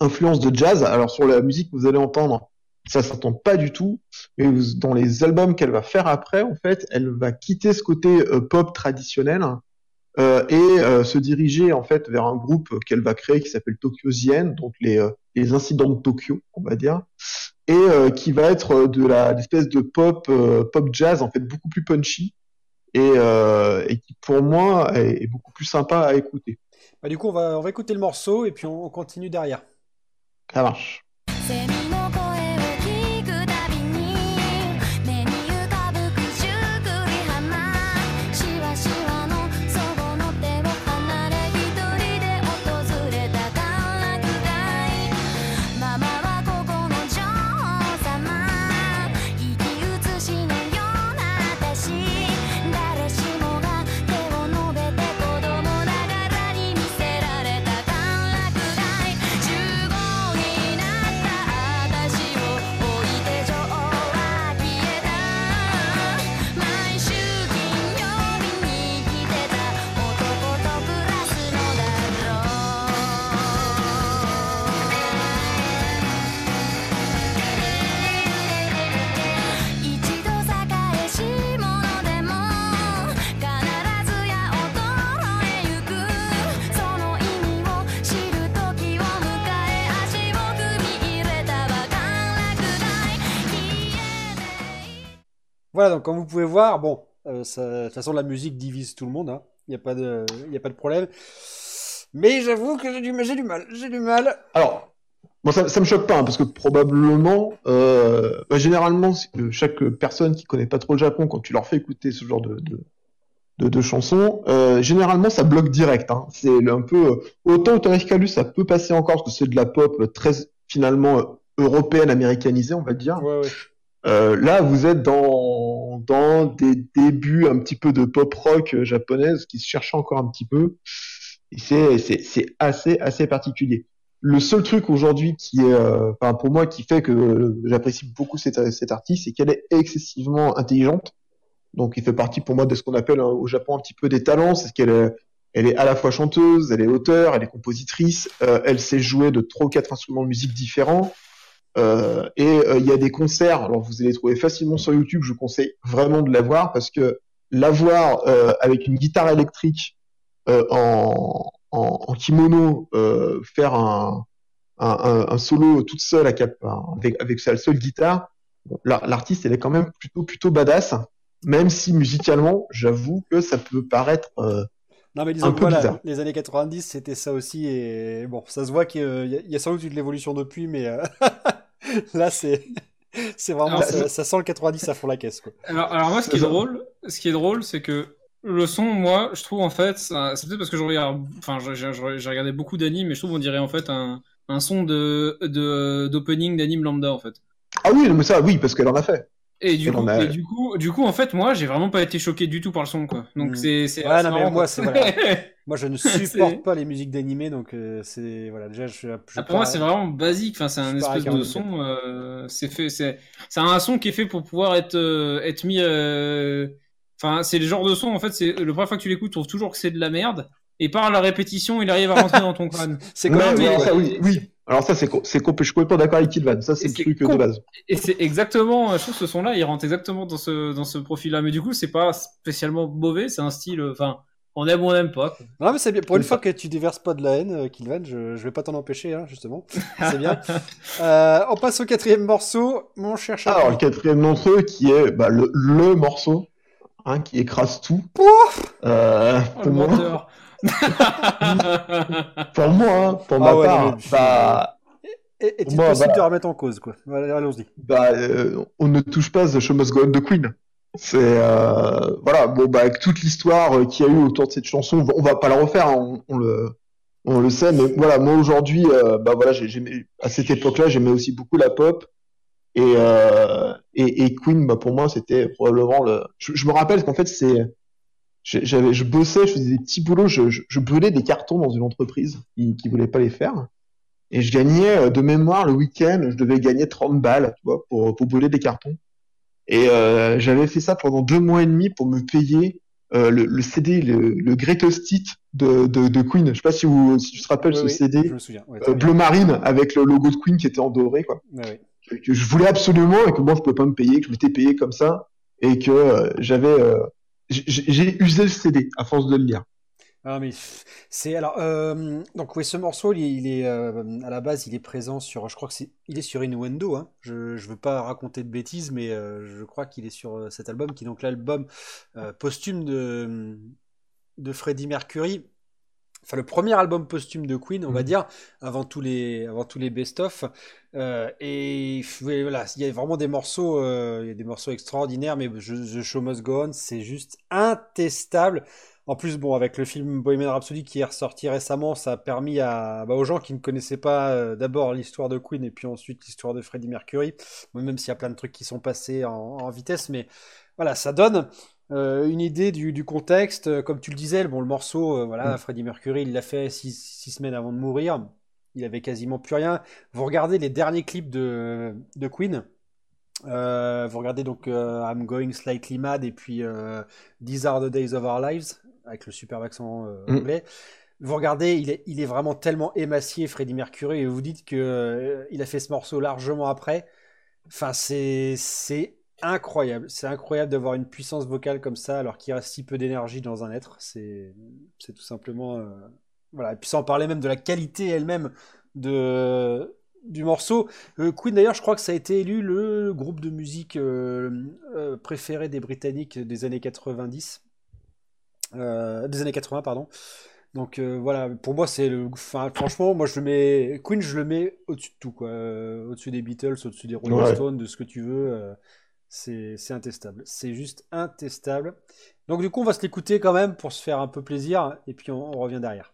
influences de jazz. Alors sur la musique que vous allez entendre, ça s'entend pas du tout. Mais dans les albums qu'elle va faire après, en fait, elle va quitter ce côté pop traditionnel euh, et euh, se diriger en fait vers un groupe qu'elle va créer qui s'appelle Tokyo Zien, donc les, euh, les incidents de Tokyo, on va dire, et euh, qui va être de la l'espèce de pop euh, pop jazz en fait beaucoup plus punchy et, euh, et qui pour moi est, est beaucoup plus sympa à écouter. Bah, du coup, on va, on va écouter le morceau et puis on, on continue derrière. Ça marche. Voilà, donc comme vous pouvez voir, bon, euh, ça- de toute façon la musique divise tout le monde, hein. Il n'y a pas de, y a pas de problème. Mais j'avoue que j'ai du, du mal, j'ai du mal. Alors, bon, ça, ça me choque pas, hein, parce que probablement, euh, bah, généralement, que chaque personne qui connaît pas trop le Japon, quand tu leur fais écouter ce genre de, de, de, de chansons, euh, généralement, ça bloque direct. Hein. C'est un peu, euh, autant Autoris Calus, ça peut passer encore, parce que c'est de la pop euh, très, finalement, euh, européenne, américanisée, on va dire. Ouais, ouais. Euh, là, vous êtes dans, dans des débuts un petit peu de pop rock euh, japonaise qui se cherchait encore un petit peu. C'est, assez, assez particulier. Le seul truc aujourd'hui qui est, euh, enfin, pour moi, qui fait que j'apprécie beaucoup cette, cette artiste, c'est qu'elle est excessivement intelligente. Donc, il fait partie pour moi de ce qu'on appelle euh, au Japon un petit peu des talents. C'est qu'elle est, elle est à la fois chanteuse, elle est auteure, elle est compositrice, euh, elle sait jouer de trois ou quatre instruments de musique différents. Euh, et euh, il y a des concerts, alors vous allez les trouver facilement sur YouTube, je vous conseille vraiment de la voir parce que la voir euh, avec une guitare électrique euh, en, en, en kimono, euh, faire un, un, un, solo toute seule à cap, avec, avec sa seule guitare, bon, la- l'artiste elle est quand même plutôt plutôt badass, même si musicalement, j'avoue que ça peut paraître euh, Non, mais disons Un que peu voilà, les années 90, c'était ça aussi. Et bon, ça se voit qu'il y a, sans doute eu de l'évolution depuis, mais euh, là, c'est. C'est vraiment, Alors, ça, ça sent le 90 à fond la caisse, quoi. Alors, alors moi, ce qui est drôle, ce qui est drôle, c'est que le son, moi, je trouve en fait, c'est peut-être parce que je regarde, enfin, j'ai- regardé beaucoup d'animes, mais je trouve on dirait en fait un, un son de de d'opening d'anime lambda en fait. Ah oui, mais ça, oui, parce qu'elle en a fait. Et du coup, en a- et du coup, du coup, en fait, moi, j'ai vraiment pas été choqué du tout par le son, quoi. Donc Mm. c'est, c'est. Ouais, non, mais moi, c'est- voilà. Moi, je ne supporte pas les musiques d'animé, donc euh, c'est voilà. Déjà, je, je Ah, pour moi, c'est vraiment basique. Enfin, c'est un espèce de son. euh, c'est fait. C'est, c'est un son qui est fait pour pouvoir être euh, être mis. euh, Enfin, c'est le genre de son. En fait, c'est la première fois que tu l'écoutes, tu trouves toujours que c'est de la merde. Et par la répétition, il arrive à rentrer dans ton crâne. C'est alors ça, oui, oui. Alors ça, c'est je suis complètement d'accord avec Kilvan. Ça, c'est le truc de base. Et c'est exactement, je trouve que ce son-là, il rentre exactement dans ce dans ce profil-là. Mais du coup, c'est pas spécialement mauvais. C'est un style. euh, Enfin, on aime ou on n'aime pas. quoi. Non, mais c'est bien. Pour une fois que tu déverses pas de la haine, euh, Kilvan, je, je vais pas t'en empêcher, hein, justement. C'est bien. Euh, on passe au quatrième morceau, mon cher Chapi. Alors, le quatrième eux, qui est bah, le, le morceau hein, qui écrase tout. Euh, Oh, le pour moi, menteur. pour moi, hein, pour ma Ah ouais, part, non, mais- bah, Et- Est-il possible bah- de remettre en cause, quoi Allons-y. bah, euh, on ne touche pas The Show Must Go On de Queen. C'est euh, voilà, bon bah avec toute l'histoire euh, qu'il y a eu autour de cette chanson, on va- on va pas la refaire, hein, on, on le on le sait, mais voilà, moi aujourd'hui, euh, bah voilà, j'aimais à cette époque-là, j'aimais aussi beaucoup la pop et euh, et, et Queen, bah pour moi c'était probablement le. Je, je me rappelle qu'en fait c'est j'avais je bossais, je faisais des petits boulots, je, je, je brûlais des cartons dans une entreprise qui qui voulait pas les faire. Et je gagnais euh, de mémoire le week-end, je devais gagner 30 balles, tu vois, pour, pour brûler des cartons. Et euh, j'avais fait ça pendant deux mois et demi pour me payer euh, le, le CD, le, le Greatest Hit de, de, de Queen. Je sais pas si, vous, si tu te rappelles Oui, ce oui, CD Je me souviens. Ouais, euh, bleu marine avec le logo de Queen qui était en doré, quoi. Ouais, ouais. Que, je voulais absolument et que moi je pouvais pas me payer, que je m'étais payé comme ça et que euh, j'avais, euh, j'ai usé le CD à force de le lire. Ah, mais c'est alors euh, donc oui ce morceau il est, euh, à la base il est présent sur je crois que c'est il est sur Innuendo hein. Je je veux pas raconter de bêtises mais euh, je crois qu'il est sur cet album qui est donc l'album posthume de de Freddie Mercury. Enfin le premier album posthume de Queen on va Mhm. dire avant tous les avant tous les best-of Euh, et voilà il y a vraiment des morceaux euh, il y a des morceaux extraordinaires mais The Show Must Go On c'est juste intestable. En plus, bon, avec le film Bohemian Rhapsody qui est ressorti récemment, ça a permis à, bah, aux gens qui ne connaissaient pas euh, d'abord l'histoire de Queen et puis ensuite l'histoire de Freddie Mercury, bon, même s'il y a plein de trucs qui sont passés en, en vitesse, mais voilà, ça donne euh, une idée du, du contexte. Euh, Comme tu le disais, bon, le morceau, euh, voilà, Mm. Freddie Mercury, il l'a fait six, six semaines avant de mourir. Il avait quasiment plus rien. Vous regardez les derniers clips de, de Queen. Euh, vous regardez donc euh, I'm Going Slightly Mad et puis euh, These Are the Days of Our Lives avec le superbe accent Mm. anglais. Vous regardez, il est, il est vraiment tellement émacié, Freddie Mercury, et vous dites que il a fait ce morceau largement après. Enfin, c'est incroyable. C'est incroyable d'avoir une puissance vocale comme ça alors qu'il reste si peu d'énergie dans un être. C'est tout simplement euh, voilà. Et puis sans parler même de la qualité elle-même de du morceau. Euh, Queen d'ailleurs, je crois que ça a été élu le groupe de musique euh, préféré des Britanniques des années 90. Euh, des années 80, pardon. Donc voilà, pour moi c'est le, enfin franchement, moi je le mets, Queen je le mets au-dessus de tout quoi, au-dessus des Beatles, au-dessus des Rolling Ouais. Stones, de ce que tu veux, c'est intestable, c'est juste intestable. Donc du coup on va se l'écouter quand même pour se faire un peu plaisir et puis on, revient derrière.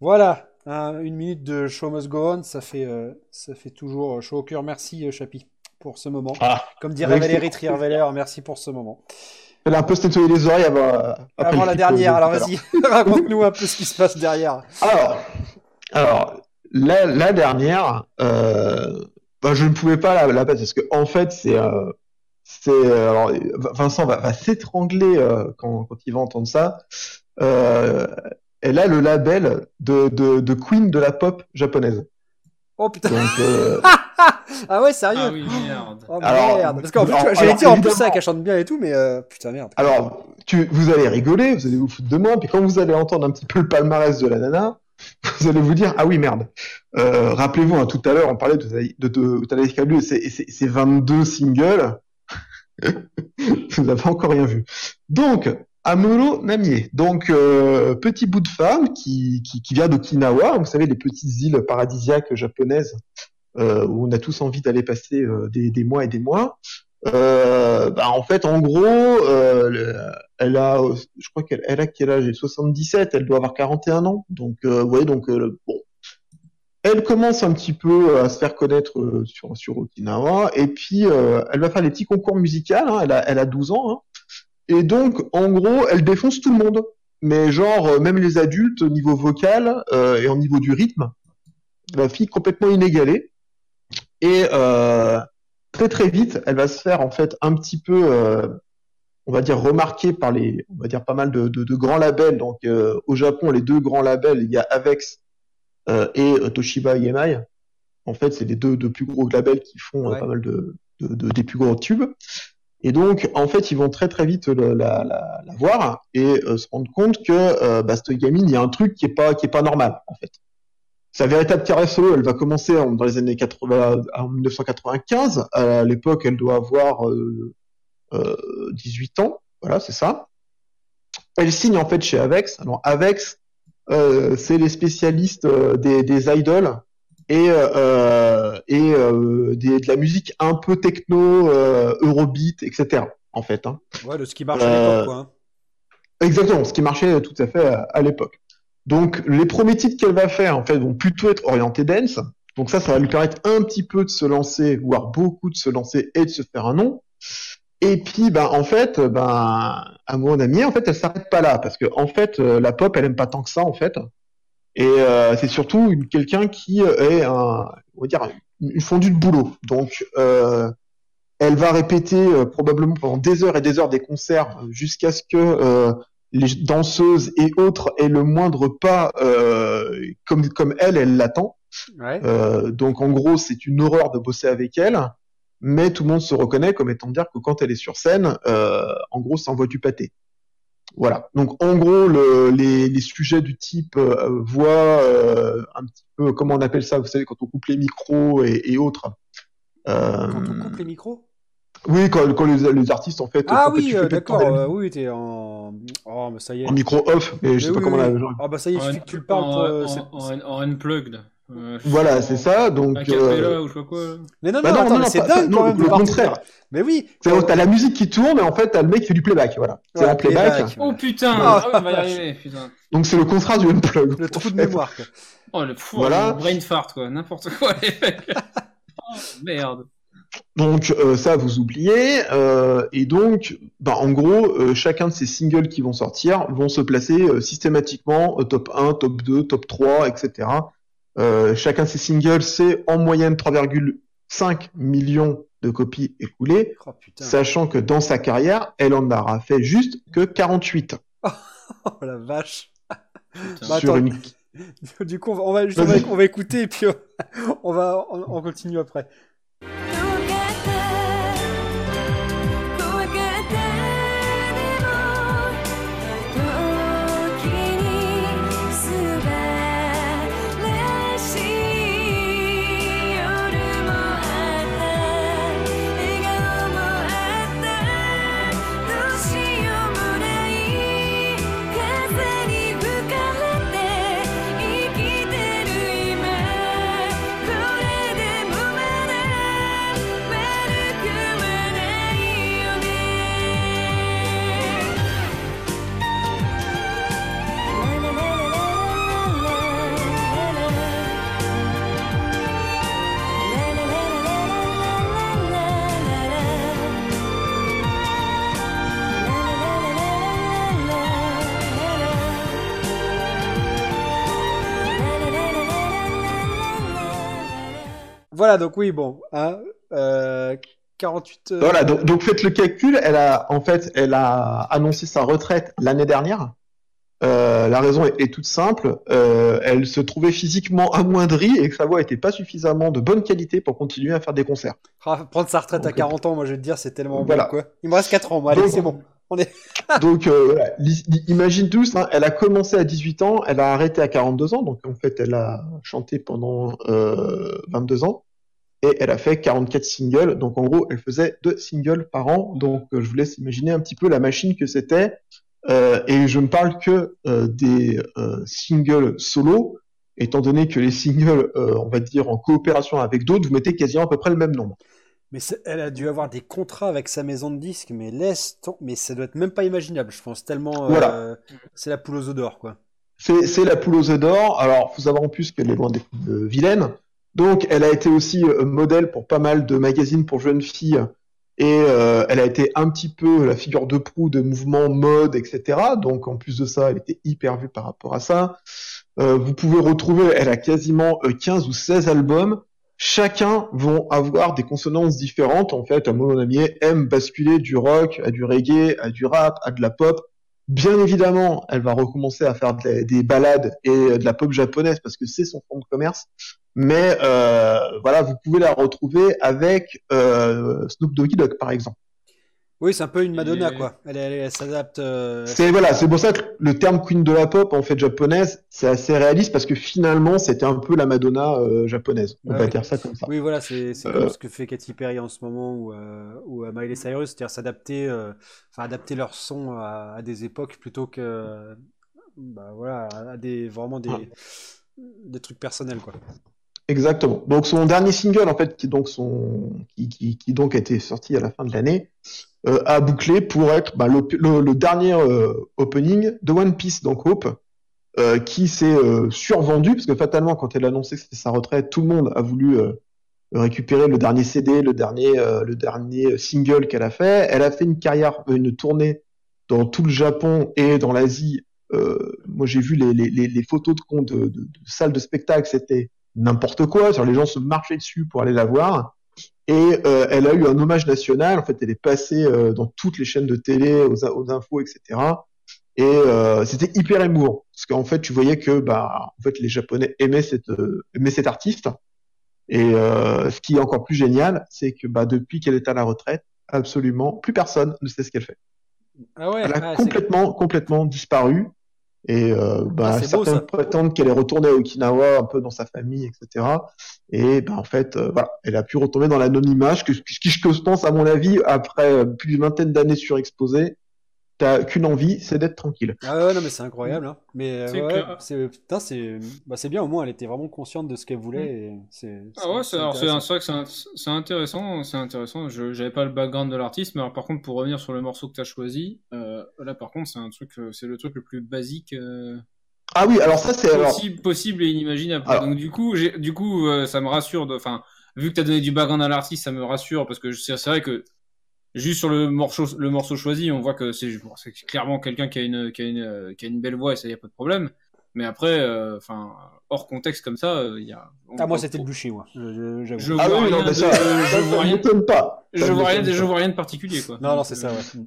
Voilà, un- une minute de Show Must Go On, ça fait, euh, ça fait toujours chaud au cœur. Merci euh, Chapi pour ce moment. Ah, Comme dirait Valérie. Trierweiler, merci pour ce moment. Elle a un peu se nettoyer les oreilles avant, euh, après Avant la dernière, euh, alors vas-y, raconte-nous un peu ce qui se passe derrière. Alors, alors la, la dernière, euh, bah, je ne pouvais pas la, la passer parce que en fait, c'est, euh, c'est, euh, alors, Vincent va, va s'étrangler euh, quand, quand il va entendre ça. Euh, elle a le label de, de, de queen de la pop japonaise. Oh putain, Donc, euh, ah ouais, sérieux Ah oui, merde. Oh Alors, merde, parce qu'en plus, j'allais dire en plus ça qu'elle chante bien et tout, mais euh, putain merde. alors, tu, vous allez rigoler, vous allez vous foutre de moi, puis quand vous allez entendre un petit peu le palmarès de la nana, vous allez vous dire ah oui merde. Euh, Rappelez-vous, hein, tout à l'heure on parlait de de, de, Kablu et ses- ses ses 22 singles. vous n'avez encore rien vu. Donc Amuro Namie, donc euh, petit bout de femme qui, qui, qui vient d'Okinawa, vous savez les petites îles paradisiaques japonaises euh, où on a tous envie d'aller passer euh, des, des mois et des mois. Euh, bah, en fait, en gros, euh, le- elle a, je crois qu'elle elle a quel âge? Elle a 77, elle doit avoir 41 ans. Donc, euh, ouais, donc euh, bon, elle commence un petit peu à se faire connaître sur sur Okinawa, et puis elle va faire les petits concours musicaux. Hein, elle a elle a 12 ans, hein, et donc en gros, elle défonce tout le monde. Mais genre euh, même les adultes au niveau vocal euh, et au niveau du rythme, la fille complètement inégalée. Et euh, très très vite, elle va se faire en fait un petit peu, euh, on va dire remarquer par les, on va dire pas mal de, de, de grands labels. Donc euh, au Japon, les deux grands labels, il y a Avex euh, et Toshiba EMI. En fait, c'est les deux, deux plus gros labels qui font Ouais. pas mal de, de, de- des plus gros tubes. Et donc, en fait, ils vont très très vite le- la, la, la voir et euh, se rendre compte que euh, bah, cette gamine, il y a un truc qui est pas qui est pas normal en fait. Sa véritable carrière solo, elle va commencer en- dans les années 80, en 1995. À l'époque, elle doit avoir euh, euh, 18 ans. Voilà, c'est ça. Elle signe en fait chez Avex. Alors Avex, euh, c'est les spécialistes euh, des, des idols et, euh, et euh, des- de la musique un peu techno, euh, Eurobeat, etc. En fait. Hein. Ouais, de ce qui marche à Euh, l'époque, hein. Exactement, ce qui marchait tout à fait à, à l'époque. Donc les premiers titres qu'elle va faire en fait vont plutôt être orientés dance. Donc ça, ça va lui permettre un petit peu de se lancer, voire beaucoup de se lancer et de se faire un nom. Et puis, ben en fait, ben à mon ami, en fait, elle s'arrête pas là parce que en fait, euh, la pop, elle aime pas tant que ça en fait. Et euh, c'est surtout quelqu'un qui euh, est un, on va dire, une fondue de boulot. Donc euh, elle va répéter euh, probablement pendant des heures et des heures des concerts jusqu'à ce que euh, les danseuses et autres aient le moindre pas euh, comme comme elle, elle l'attend. Ouais. Euh, donc en gros, c'est une horreur de bosser avec elle, mais tout le monde se reconnaît comme étant dire que quand elle est sur scène, euh, en gros, ça envoie du pâté. Voilà. Donc en gros, le, les, les sujets du type euh, voix, euh, un petit peu, comment on appelle ça, vous savez, quand on coupe les micros et, et autres. Euh, Quand on coupe les micros? Oui, quand, quand les, les artistes en fait. Ah oui, euh, d'accord. euh, oui, t'es en. Oh, mais ça y est. En micro off, mais je sais pas oui, comment oui. la. genre- Ah bah ça y est, il En, suffit que tu le parles en, pour. en- c'est- en- en unplugged. Euh, Voilà, c'est ça. Donc. Euh, ou je sais pas quoi. là. Mais non, non, bah non, non, mais non, c'est dingue non, quand même le contraire. Mais oui. c'est- T'as la musique qui tourne et en fait t'as le mec qui fait du playback, voilà. C'est un playback. playback. Oh putain Ah, Ah oui, on va y vache. arriver, putain. Donc c'est le contraire du unplug. Le trou de mémoire. quoi. Oh le fou, Voilà. le brain fart quoi, n'importe quoi les mecs. Oh, merde. Donc euh, ça vous oubliez. euh, et donc, bah, en gros, euh, chacun de ces singles qui vont sortir vont se placer euh, systématiquement euh, top 1, top 2, top 3, etc. Euh, chacun de ces singles, c'est en moyenne 3,5 millions de copies écoulées, Oh sachant que dans sa carrière, elle en aura fait juste que 48 Oh la vache. Bah, sur attends. une Du coup, on va, on va, on on écouter et puis euh, on va, on, on continue après.「Voilà, donc oui, bon, hein, euh, 48. euh, Voilà, donc, donc faites le calcul. Elle a, en fait, elle a annoncé sa retraite l'année dernière. Euh, la raison est, est toute simple. Euh, elle se trouvait physiquement amoindrie et que sa voix était pas suffisamment de bonne qualité pour continuer à faire des concerts. ah, prendre sa retraite à Donc, 40 ans, moi je vais te dire, c'est tellement voilà. bon, quoi. Il me reste 4 ans, moi, allez, c'est bon. On est... Donc, euh, voilà, imagine tous, hein, elle a commencé à 18 ans, elle a arrêté à 42 ans, donc en fait, elle a chanté pendant euh, 22 ans, et elle a fait 44 singles, donc en gros, elle faisait deux singles par an, donc euh, je vous laisse imaginer un petit peu la machine que c'était, euh, et je ne parle que euh, des singles solo, étant donné que les singles, on va dire, en coopération avec d'autres, vous mettez quasiment à peu près le même nombre. Mais elle a dû avoir des contrats avec sa maison de disques, mais laisse mais ça doit être même pas imaginable, je pense, tellement Voilà. c'est la poule aux œufs d'or, quoi. C'est, la poule aux œufs d'or. Alors, faut savoir en plus qu'elle est loin d'être vilaine. Donc, elle a été aussi euh, modèle pour pas mal de magazines pour jeunes filles. Et euh, elle a été un petit peu la figure de proue de mouvements mode, etc. Donc, en plus de ça, elle était hyper vue par rapport à ça. Euh, vous pouvez retrouver, elle a quasiment euh, 15 ou 16 albums. Chacun vont avoir des consonances différentes. En fait, Mon ami aime basculer du rock à du reggae, à du rap, à de la pop. Bien évidemment, elle va recommencer à faire des, des ballades et de la pop japonaise parce que c'est son fond de commerce. Mais euh, voilà, vous pouvez la retrouver avec euh, Snoop Doggy Dogg par exemple. Oui, c'est un peu une Madonna, Et- quoi. Elle, elle, elle s'adapte. euh, C'est voilà, c'est pour ça que le terme queen de la pop en fait japonaise, c'est assez réaliste parce que finalement c'était un peu la Madonna euh, japonaise. On Ah va oui. dire ça comme ça. Oui, voilà, c'est Euh. comme ce que fait Katy Perry en ce moment ou, euh, ou Miley Cyrus, c'est-à-dire s'adapter, euh, enfin adapter leur son à, à des époques plutôt que, bah voilà, à des vraiment des, Ah. des trucs personnels, quoi. Exactement. Donc son dernier single en fait qui donc son qui, qui, qui donc a été sorti à la fin de l'année euh, a bouclé pour être bah, le, le, le dernier euh, opening de One Piece donc Hope euh, qui s'est euh, survendu parce que fatalement quand elle a annoncé que c'était sa retraite tout le monde a voulu euh, récupérer le dernier CD le dernier euh, le dernier single qu'elle a fait elle a fait une carrière une tournée dans tout le Japon et dans l'Asie moi j'ai vu les, les, les, photos de, de, de, de salles de spectacle c'était n'importe quoi. Les gens se marchaient dessus pour aller la voir. Et euh, elle a eu un hommage national. En fait, elle est passée euh, dans toutes les chaînes de télé, aux, aux infos, etc. Et euh, c'était hyper émouvant parce qu'en fait, tu voyais que bah, en fait, les Japonais aimaient cette euh, aimaient cet artiste. Et euh, ce qui est encore plus génial, c'est que bah, depuis qu'elle est à la retraite, absolument plus personne ne sait ce qu'elle fait. Ah ouais, Elle a ah, complètement, complètement disparu. Et euh, bah, Ah, beau, certains prétendent qu'elle est retournée à Okinawa, un peu dans sa famille, etc. Et bah, en fait, euh, voilà, elle a pu retomber dans l'anonymat, ce qui- ce que je pense, à mon avis, après euh, plus d'une vingtaine d'années surexposées, t'as qu'une envie, c'est d'être tranquille. Ah ouais, non, mais c'est incroyable, hein. Mais euh, C'est ouais, c'est putain, c'est bah, c'est bien au moins, elle était vraiment consciente de ce qu'elle voulait. Et c'est Ah ouais, c'est vrai que c'est intéressant, c'est intéressant. Je j'avais pas le background de l'artiste, mais alors par contre pour revenir sur le morceau que tu as choisi, euh, là par contre c'est un truc, euh, c'est le truc le plus basique euh, Ah oui, alors ça, c'est alors. possible, possible et inimaginable. Alors. Donc du coup, du coup, euh, ça me rassure. Enfin, vu que tu as donné du background à l'artiste, ça me rassure parce que c'est c'est vrai que juste sur le morceau, le morceau choisi, on voit que c'est clairement quelqu'un qui a une qui a une euh, qui a une belle voix et ça y a pas de problème. Mais après, euh, enfin, hors contexte comme ça, il y a. Ah, moi, c'était le bûcher, moi. Je, je-. Je Ah vois oui, rien non, mais de- ça, je vois rien- pas. Je vois rien, m'étonne je pas. vois rien de particulier, quoi. Non, non, c'est ça, euh, ouais.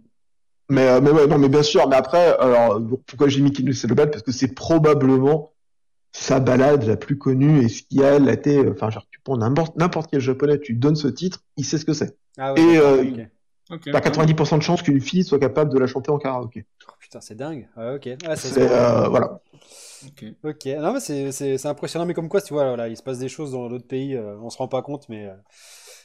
Mais, euh, mais ouais, non, mais bien sûr. Mais après, alors, pourquoi j'ai mis Kinu Celobal Parce que c'est probablement sa balade la plus connue et ce qui a elle, a été, euh, enfin, genre, tu prends n'importe, n'importe quel japonais, tu donnes ce titre, il sait ce que c'est. Ah ouais, Et, euh, ok. ok, T'as ok. 90% de chances qu'une fille soit capable de la chanter en karaoké. Oh, putain, c'est dingue. Ah, ok. Ah, C'est, euh, voilà. Ok. Non mais c'est c'est- c'est impressionnant, mais comme quoi, tu vois, voilà, il se passe des choses dans d'autres pays, euh, on se rend pas compte, mais euh,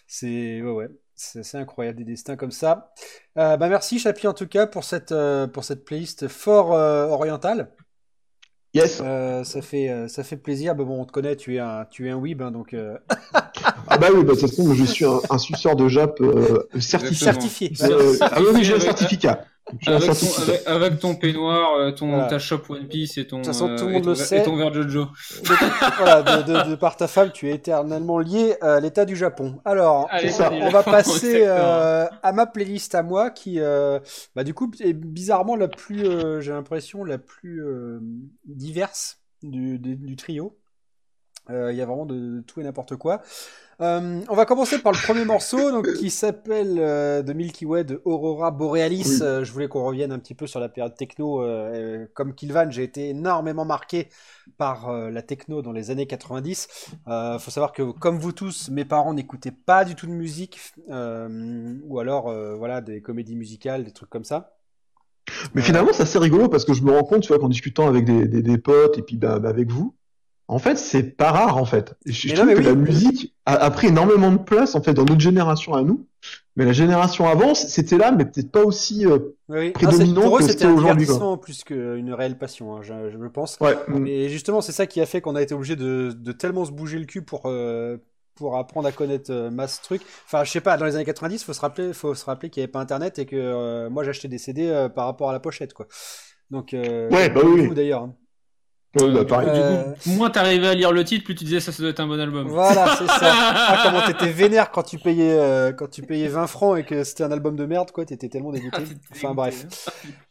c'est ouais, ouais, c'est incroyable des destins comme ça. Euh, bah merci Chapi en tout cas pour cette euh, pour cette playlist fort euh, orientale. Yes. Euh, ça fait euh, ça fait plaisir. Mais bon, on te connaît, tu es un tu es un weeb, hein, donc euh, Ah bah oui, bah, de toute façon, moi, je suis un, un suceur de Jap euh, certifié. Certifié. Euh, ah oui, j'ai un certificat. Avec ton, certificat. avec, avec ton peignoir, euh, ton, Voilà. ta shop One Piece et ton, euh, et ton, le ver- sait. et ton verre Jojo. De, voilà, de, de- de par ta femme, tu es éternellement lié à l'état du Japon. Alors, Allez, on va passer euh, à ma playlist à moi qui, euh, bah, du coup, est bizarrement la plus, euh, j'ai l'impression, la plus euh, diverse du, du- du trio. Euh, Il y a vraiment de, de tout et n'importe quoi. Euh, on va commencer par le premier morceau, donc qui s'appelle euh, The Milky Way de Aurora Borealis. Oui. Euh, je voulais qu'on revienne un petit peu sur la période techno. comme Kilvan, j'ai été énormément marqué par la techno dans les années 90. Euh, faut savoir que, comme vous tous, mes parents n'écoutaient pas du tout de musique, ou alors voilà des comédies musicales, des trucs comme ça. Mais finalement, c'est assez rigolo parce que je me rends compte, tu vois, qu'en discutant avec des, des, des potes et puis bah, bah, avec vous, en fait, c'est pas rare en fait. Je, Mais non, trouve mais que oui. la musique a, a pris énormément de place en fait dans notre génération à nous. Mais la génération avant, c'était là, mais peut-être pas aussi. euh, Oui. Prédominant c'est- pour eux, que c'était aujourd'hui, plus qu'une réelle passion, hein, je, je le pense. Ouais. Et justement, c'est ça qui a fait qu'on a été obligé de, de tellement se bouger le cul pour, euh, pour apprendre à connaître euh, masse truc. Enfin, je sais pas, dans les années 90, faut se rappeler, faut se rappeler qu'il n'y avait pas Internet et que euh, moi j'achetais des CD euh, par rapport à la pochette, quoi. Donc, euh, Ouais, bah oui. d'ailleurs. hein. Ouais, bah, pareil. du Euh, coup, moins t'arrivais à lire le titre, plus tu disais ça, ça doit être un bon album. Voilà, c'est ça. Ah, comment t'étais vénère quand tu payais, euh, quand tu payais 20 francs et que c'était un album de merde, quoi. T'étais tellement dégoûté. Enfin, bref.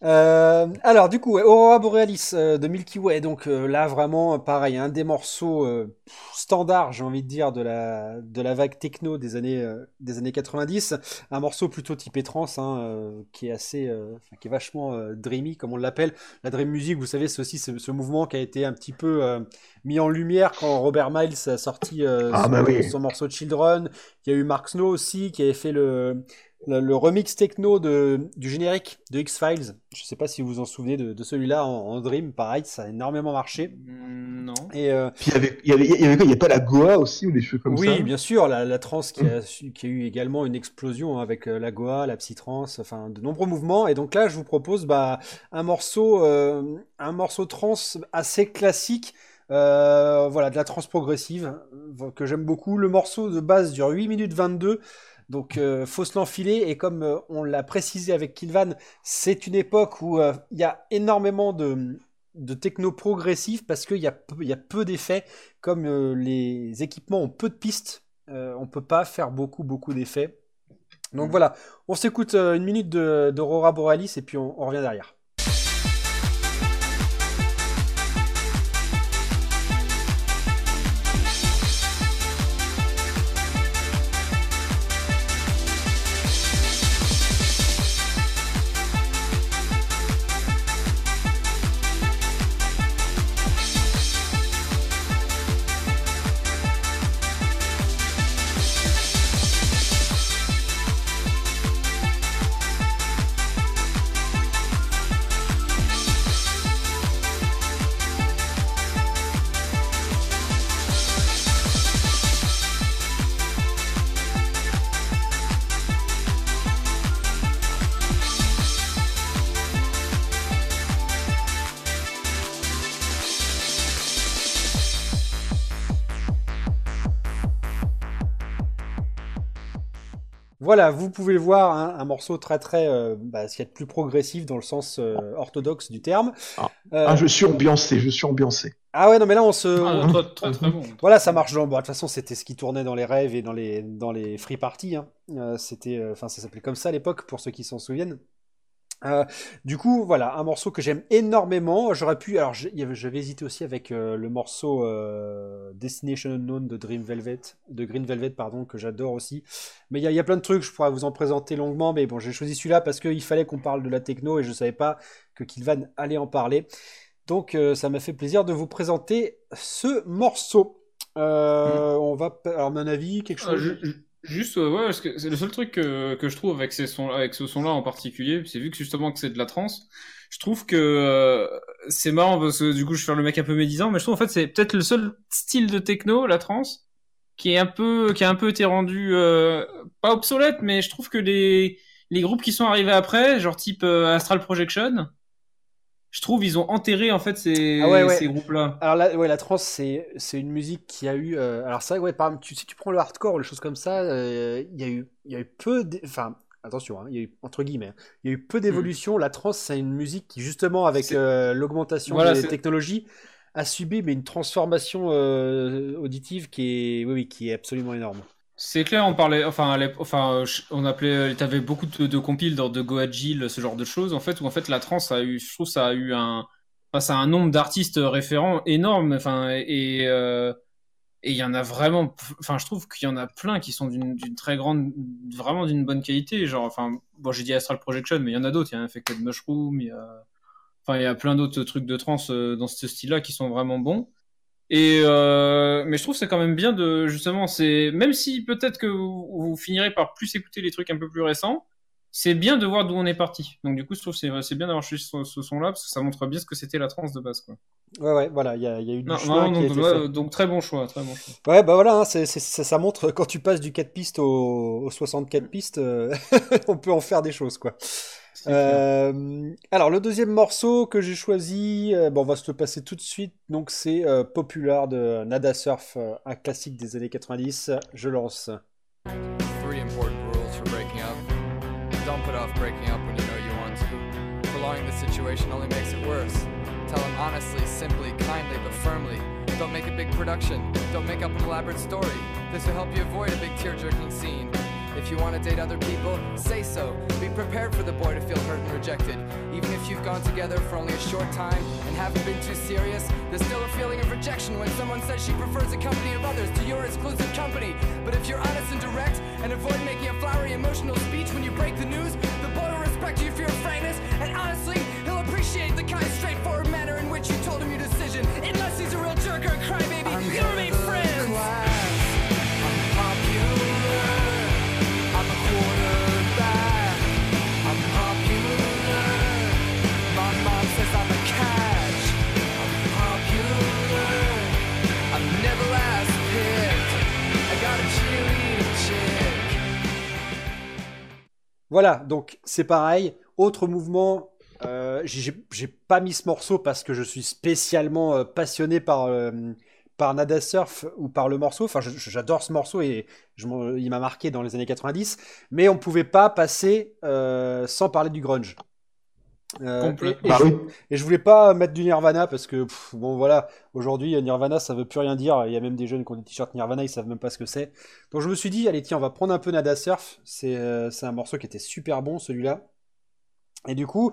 Euh, alors du coup, ouais, Aurora Borealis euh, de Milky Way, donc euh, là vraiment pareil, un des morceaux euh, standards, j'ai envie de dire, de la de la vague techno des années euh, des années 90, un morceau plutôt typé trance, hein, euh, qui est assez, euh, qui est vachement euh, dreamy comme on l'appelle. La dream music, vous savez, c'est aussi ce, ce mouvement qui a été un petit peu euh, mis en lumière quand Robert Miles a sorti euh, Ah, son, bah oui. son morceau Children. Il y a eu Mark Snow aussi qui avait fait le le, le remix techno de, du générique de X-Files. Je sais pas si vous vous en souvenez de, de celui-là en, en Dream. Pareil, ça a énormément marché. Mm, Non. Et euh, Puis il y avait, il y avait, il y avait quoi? Il y a pas la Goa aussi ou des choses comme oui, ça? bien sûr, la, la trance qui qui a eu également une explosion hein, avec euh, la Goa, la psytrance, enfin de nombreux mouvements. Et donc là, je vous propose bah, un morceau, euh, un morceau trance assez classique. euh, voilà, de la trance progressive que j'aime beaucoup. Le morceau de base dure 8 minutes 22. Donc, euh, faut se l'enfiler. Et comme euh, on l'a précisé avec Kilvan, c'est une époque où euh, il y a énormément de, de techno progressif parce qu'il y a, peu- il y a peu d'effets. Comme euh, les équipements ont peu de pistes, on peut pas faire beaucoup, beaucoup d'effets. Donc voilà, on s'écoute une minute d'Aurora Borealis et puis on, on revient derrière. Voilà, vous pouvez le voir, hein, un morceau très très, euh, bah, ce qu'il y a de plus progressif dans le sens euh, orthodoxe du terme. Ah. Euh, Ah, je suis ambiancé, je suis ambiancé. ah ouais, non mais là on se, Ah, on- très, très, très bon. Voilà, ça marche dans. bon, de toute façon, c'était ce qui tournait dans les rêves et dans les, dans les free parties. hein. Euh, c'était, euh, enfin, ça s'appelait comme ça à l'époque, pour ceux qui s'en souviennent. Euh, du coup, voilà, un morceau que j'aime énormément. J'aurais pu. Alors, j'avais hésité aussi avec euh, le morceau euh, Destination Unknown de Dream Velvet, de Green Velvet, pardon, que j'adore aussi. Mais il y, a- il y a plein de trucs, je pourrais vous en présenter longuement. Mais bon, j'ai choisi celui-là parce qu'il fallait qu'on parle de la techno et je savais pas que Kilvan allait en parler. Donc, ça m'a fait plaisir de vous présenter ce morceau. Euh, On va, alors, à mon avis, quelque chose. Juste, euh, ouais, parce que c'est le seul truc que, que je trouve avec, ces sons, avec ce son-là en particulier, c'est vu que justement que c'est de la trance, je trouve que euh, c'est marrant parce que du coup je faire le mec un peu médisant, mais je trouve en fait c'est peut-être le seul style de techno, la trance, qui est un peu, qui a un peu été rendu euh, pas obsolète, mais je trouve que les les groupes qui sont arrivés après, genre type euh, Astral Projection, je trouve ils ont enterré en fait ces, Ah ouais, ouais. ces groupes-là. Alors là, ouais, la trance, c'est c'est une musique qui a eu. euh, alors vrai, ouais, par exemple, tu, si tu prends le hardcore ou les choses comme ça, euh, il y a eu, il y a eu peu. Enfin, attention, hein, il y a eu entre guillemets, hein, il y a eu peu d'évolution. La trance, c'est une musique qui justement, avec euh, l'augmentation Voilà, des technologies, a subi mais une transformation euh, auditive qui est, oui, oui, qui est absolument énorme. C'est clair, on parlait, enfin, euh, on appelait, t'avais beaucoup de, de compiles dans de Go Agile, ce genre de choses, en fait, où en fait la trance a eu, je trouve, ça a eu un, enfin, ça a un nombre d'artistes référents énorme, enfin, et euh, il y en a vraiment, enfin, je trouve qu'il y en a plein qui sont d'une très grande, vraiment d'une bonne qualité. Genre, enfin, bon, j'ai dit Astral Projection, mais il y en a d'autres. Il y a Infected Mushroom, il y a, enfin, il y a plein d'autres trucs de trance euh, dans ce style-là qui sont vraiment bons. Et euh, mais je trouve que c'est quand même bien de justement, c'est même si peut-être que vous, vous finirez par plus écouter les trucs un peu plus récents, c'est bien de voir d'où on est parti. Donc du coup, je trouve que c'est c'est bien d'avoir choisi ce, ce son-là parce que ça montre bien ce que c'était la trance de base, quoi. Ouais, ouais, voilà, il y a, y a eu du Non, choix non, qui a donc, été ouais, fait. donc très bon choix, très bon choix. Ouais, bah voilà, hein, c'est, c'est- ça, ça montre quand tu passes du 4 pistes au, au 64 pistes, euh, on peut en faire des choses, quoi. Euh, alors, le deuxième morceau que j'ai choisi, euh, bon, on va se le passer tout de suite. Donc, c'est euh, Popular de Nada Surf, euh, un classique des années 90. Je lance. Three important rules for breaking up. Don't put off breaking up when you know you want to. Prolonging the situation only makes it worse. Tell them honestly, simply, kindly, but firmly. Don't make a big production. Don't make up an elaborate story. This will help you avoid a big tear jerking scene. If you want to date other people, say so. Be prepared for the boy to feel hurt and rejected. Even if you've gone together for only a short time and haven't been too serious, there's still a feeling of rejection when someone says she prefers the company of others to your exclusive company. But if you're honest and direct and avoid making a flowery emotional speech when you break the news, the boy will respect you for your frankness and honestly, he'll appreciate the kind, straightforward manner in which you told him your decision. Unless he's a real jerk or a Voilà, donc c'est pareil. Autre mouvement, euh, j'ai pas mis ce morceau parce que je suis spécialement euh, passionné par, euh, par Nada Surf ou par le morceau. Enfin, j'adore ce morceau et il m'a marqué dans les années 90. Mais on pouvait pas passer sans parler du grunge. Euh, et, Bah je, oui. et je voulais pas mettre du Nirvana parce que, pff, bon voilà, aujourd'hui Nirvana ça veut plus rien dire. Il y a même des jeunes qui ont des t-shirts Nirvana, ils savent même pas ce que c'est. Donc je me suis dit, allez tiens, on va prendre un peu Nada Surf. C'est euh, c'est un morceau qui était super bon celui-là. Et du coup,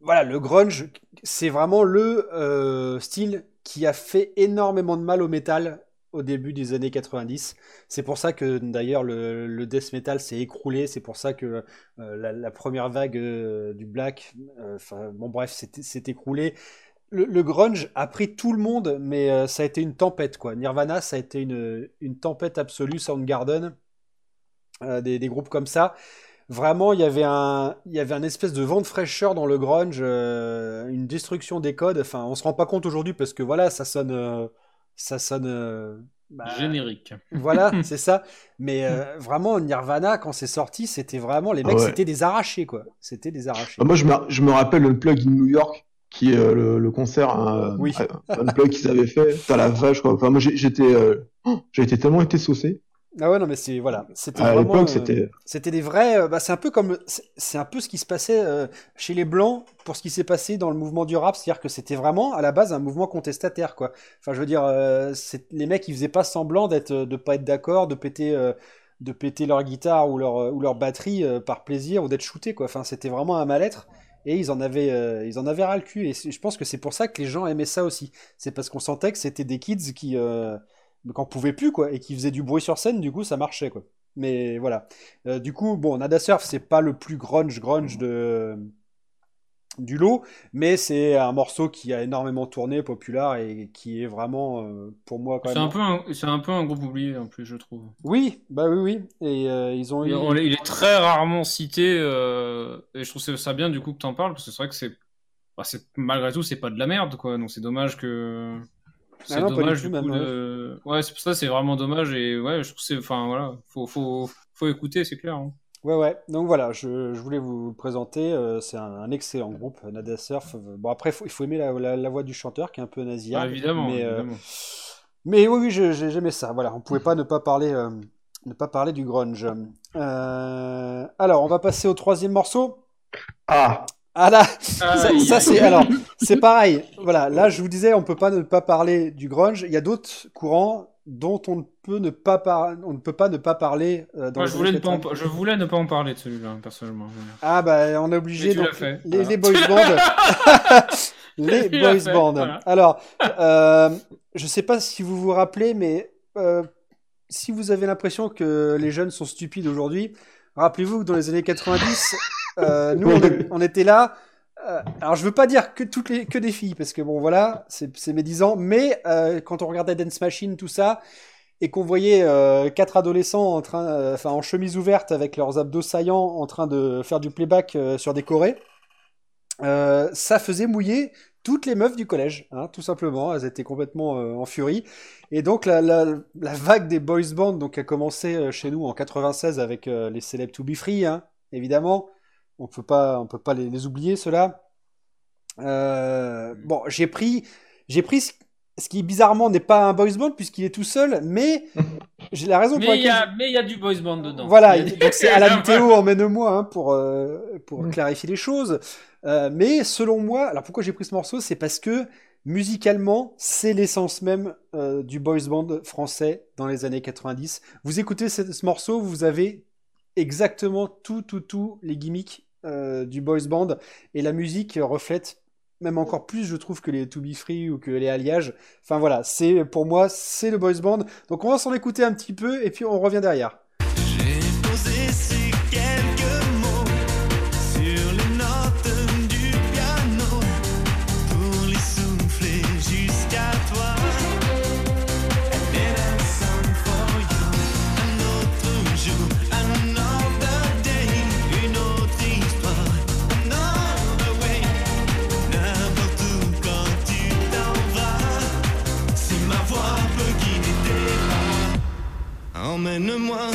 voilà, le grunge, c'est vraiment le euh, style qui a fait énormément de mal au métal au début des années 90. C'est pour ça que d'ailleurs le, death metal s'est écroulé. C'est pour ça que euh, la, première vague euh, du black, euh, bon bref, s'est écroulé. Le, grunge a pris tout le monde, mais euh, ça a été une tempête quoi. Nirvana, ça a été une, tempête absolue. Soundgarden, des, des groupes comme ça. Vraiment, il y avait un, il y avait un espèce de vent de fraîcheur dans le grunge, une destruction des codes. Enfin, on se rend pas compte aujourd'hui parce que voilà, ça sonne, ça sonne, euh, bah, Générique. voilà, c'est ça. Mais euh, vraiment, Nirvana, quand c'est sorti, c'était vraiment les Ah mecs, ouais. c'était des arrachés quoi. C'était des arrachés. Bah, moi, je me, je me rappelle Unplug in New York, qui est euh, le, le concert hein, Oui. euh, Unplug qu'ils avaient fait. T'as la vache, quoi. Enfin, moi, j'étais, euh, oh, j'ai été tellement été saucé. Ah ouais, non, mais c'est voilà, c'était À l'époque, euh, c'était. C'était des vrais. euh, bah, c'est un peu comme. C'est un peu ce qui se passait euh, chez les Blancs pour ce qui s'est passé dans le mouvement du rap. C'est-à-dire que c'était vraiment, à la base, un mouvement contestataire, quoi. Enfin, je veux dire, c'est- les mecs, ils faisaient pas semblant d'être, de pas être d'accord, de péter, de péter leur guitare ou leur, ou leur batterie par plaisir ou d'être shooté, quoi. Enfin, c'était vraiment un mal-être. Et ils en avaient, euh, ils en avaient ras le cul. Et je pense que c'est pour ça que les gens aimaient ça aussi. C'est parce qu'on sentait que c'était des kids qui, euh, qu'on pouvait plus, quoi, et qui faisaient du bruit sur scène. Du coup, ça marchait, quoi. Mais voilà. Euh, du coup, bon, Nada Surf, c'est pas le plus grunge grunge de du lot, mais c'est un morceau qui a énormément tourné, populaire et qui est vraiment euh, pour moi quand C'est même. un peu un, c'est un peu un groupe oublié en plus, je trouve. Oui, bah oui, oui. Et euh, ils ont eu. Il, on est- il est très rarement cité euh, et je trouve ça- bien du coup que t'en parles parce que c'est vrai que c'est, bah, c'est malgré tout c'est pas de la merde quoi. Donc c'est dommage que c'est Ah dommage tout, du même, coup ouais. de... ouais c'est pour ça c'est vraiment dommage et ouais je trouve que c'est enfin voilà faut faut faut écouter c'est clair. hein. Ouais, ouais. Donc voilà, je, je voulais vous le présenter. euh, c'est un, un excellent groupe, Nada Surf. Bon, après, faut- il faut aimer la, la- la voix du chanteur qui est un peu nasillarde. Ah, évidemment, Mais, euh, évidemment. Mais oui, oui, j'aimais ça. Voilà, on pouvait pas ne pas parler, euh, ne pas parler du grunge. Euh, alors, on va passer au troisième morceau. Ah, Ah là, ça, Aïe, ça, c'est alors, c'est pareil. Voilà, là je vous disais, on peut pas ne pas parler du grunge. Il y a d'autres courants dont on ne peut ne pas par- on ne peut pas ne pas parler euh, dans Moi les je voulais ne pas en, 80. je voulais ne pas en parler de celui-là personnellement. Ah bah on est obligé donc fait, les, voilà. les boys bands. les boys fait, bands. voilà. Alors, euh, je sais pas si vous vous rappelez, mais euh, si vous avez l'impression que les jeunes sont stupides aujourd'hui, rappelez-vous que dans les années 90, euh, nous, on, est- on était là. euh, alors, je veux pas dire que toutes les que des filles, parce que bon, voilà, c'est c'est mes 10 ans. Mais euh, quand on regardait Dance Machine, tout ça, et qu'on voyait quatre adolescents en train, enfin, en chemise ouverte avec leurs abdos saillants, en train de faire du playback sur des chorés, ça faisait mouiller toutes les meufs du collège, hein, tout simplement. Elles étaient complètement euh, en furie. Et donc la, la, la vague des boys bands donc a commencé euh, chez nous en 96 avec euh, les célèbres To Be Free, hein, évidemment. On peut pas, on peut pas les, les oublier ceux-là. Euh, bon, j'ai pris, j'ai pris ce, ce qui bizarrement n'est pas un boys band puisqu'il est tout seul, mais j'ai la raison pour Mais il y, a- mais il y a du boys band dedans. Voilà, donc c'est Alan Théo, emmène-moi hein, pour, euh, pour Mm. clarifier les choses. Euh, mais selon moi, alors pourquoi j'ai pris ce morceau C'est parce que musicalement, c'est l'essence même du boys band français dans les années 90. Vous écoutez ce, ce morceau, vous avez exactement tout, tout, tout les gimmicks euh, du boys band et la musique reflète même encore plus, je trouve, que les To Be Free ou que les Alliages. Enfin voilà, c'est pour moi, c'est le boys band. Donc on va s'en écouter un petit peu et puis on revient derrière. Emmène-moi,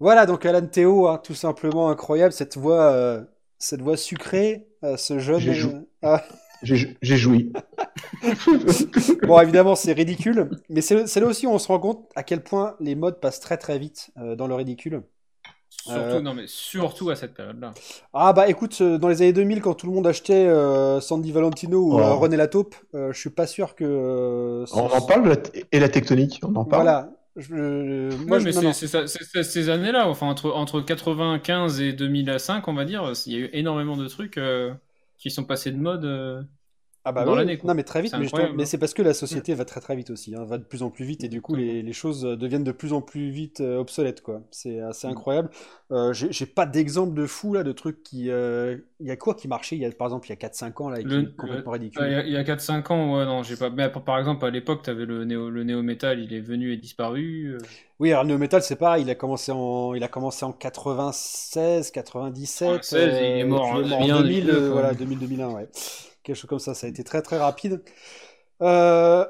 Voilà, donc Alan Théo, hein, tout simplement incroyable, cette voix, euh, cette voix sucrée, euh, ce jeune. J'ai jou- euh, ah, J'ai j'ai joui. bon, évidemment, c'est ridicule, mais c'est c'est là aussi où on se rend compte à quel point les modes passent très très vite euh, dans le ridicule. Surtout, Euh, non, mais surtout à cette période-là. Ah bah écoute, euh, dans les années 2000, quand tout le monde achetait euh, Sandy Valentino ou Oh. euh, René Lataupe, euh, je suis pas sûr que. euh, On en parle de la t- et la tectonique, on en parle. Voilà. Je, euh, moi, je- mais c'est ces années-là, enfin entre, entre 95 et 2005, on va dire, il y a eu énormément de trucs euh, qui sont passés de mode. euh. Ah bah dans oui, l'année, non mais très vite, mais, justement- mais hein. c'est parce que la société va très très vite aussi, hein, va de plus en plus vite et du coup les, les choses euh, deviennent de plus en plus vite euh, obsolètes quoi. C'est assez Mm. incroyable. Euh, j'ai pas d'exemple de fou là, de trucs qui, euh, il y a quoi qui marchait il y a par exemple il y a 4-5 ans là et qui Le- est complètement ridicule? Il y a, a 4-5 ans, ouais, non, j'ai pas. Mais par exemple, à l'époque, t'avais le néo, le néo métal, il est venu et disparu. euh. Oui, alors le néo metal c'est pareil, il a commencé en, il a commencé en 96, 97, 96, et il est euh, mort il est en mort en rien 2000, du tout, euh, quoi. voilà 2000, 2001 ouais. Quelque chose comme ça, ça a été très très rapide. Euh,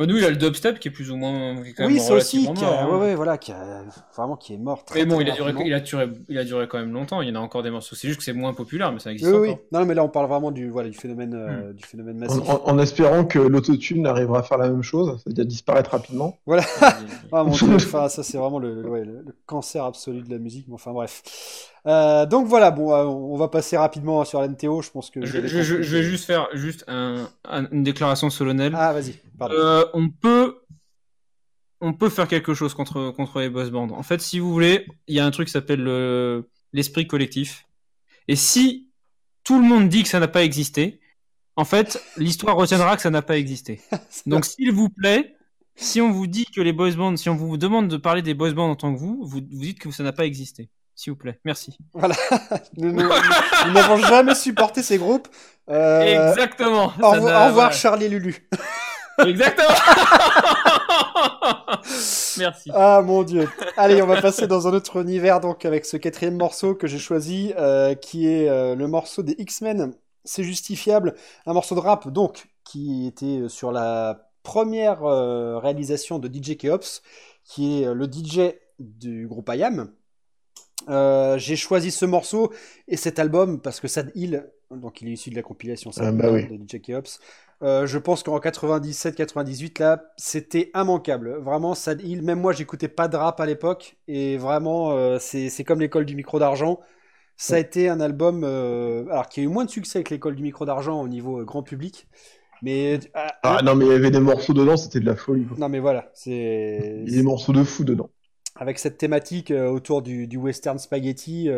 Bah, nous, il a le dubstep qui est plus ou moins. qui est quand oui, même ça aussi, qui a, mort, hein. ouais, ouais, voilà, qui a, vraiment qui est mort très Mais bon, très il a, duré, il, a duré, il a duré quand même longtemps. Il y en a encore des morceaux. C'est juste que c'est moins populaire, mais ça existe Oui, oui. encore. Non, mais là, on parle vraiment du, voilà, du phénomène, Hmm. euh, du phénomène En, massif. en- en espérant que l'autotune arrivera à faire la même chose, c'est-à-dire disparaître rapidement. Voilà. Ah mon dieu, enfin, ça c'est vraiment le, le- ouais, le- le cancer absolu de la musique. Mais enfin bref. Euh, donc voilà, bon, euh, on va passer rapidement sur l'NTO. Je pense que. Je, je- je- je vais juste faire juste un- un- une déclaration solennelle. Ah vas-y. Euh, on peut, on peut faire quelque chose contre contre les boss bands. En fait, si vous voulez, il y a un truc qui s'appelle le- l'esprit collectif. Et si tout le monde dit que ça n'a pas existé, en fait, l'histoire retiendra que ça n'a pas existé. Donc, s'il vous plaît, si on vous dit que les boys bands, si on vous demande de parler des boys bands en tant que vous, vous, vous dites que ça n'a pas existé. S'il vous plaît, merci. Voilà. nous n'avons jamais supporté ces groupes. Euh, Exactement. Au, revoir- au. Charlie Lulu. Exactement. merci. Ah mon dieu. Allez, on va passer dans un autre univers donc avec ce quatrième morceau que j'ai choisi, euh, qui est euh, le morceau des X-Men. C'est justifiable, un morceau de rap donc qui était sur la première euh, réalisation de DJ Keops, qui est euh, le DJ du groupe IAM. Euh, j'ai choisi ce morceau et cet album parce que Sad Hill, donc il est issu de la compilation Sad Ah bah Hill oui. de DJ Keops, Euh, je pense qu'en 97-98, là, c'était immanquable. Vraiment, même moi, j'écoutais pas de rap à l'époque. Et vraiment, euh, c'est comme l'école du micro d'argent. Ça a été un album euh, alors qui a eu moins de succès que l'école du micro d'argent au niveau grand public. Mais ah, non, mais il y avait des morceaux dedans, c'était de la folie. quoi. non, mais voilà, Il y a des morceaux de fou dedans. avec cette thématique autour du, du western spaghetti.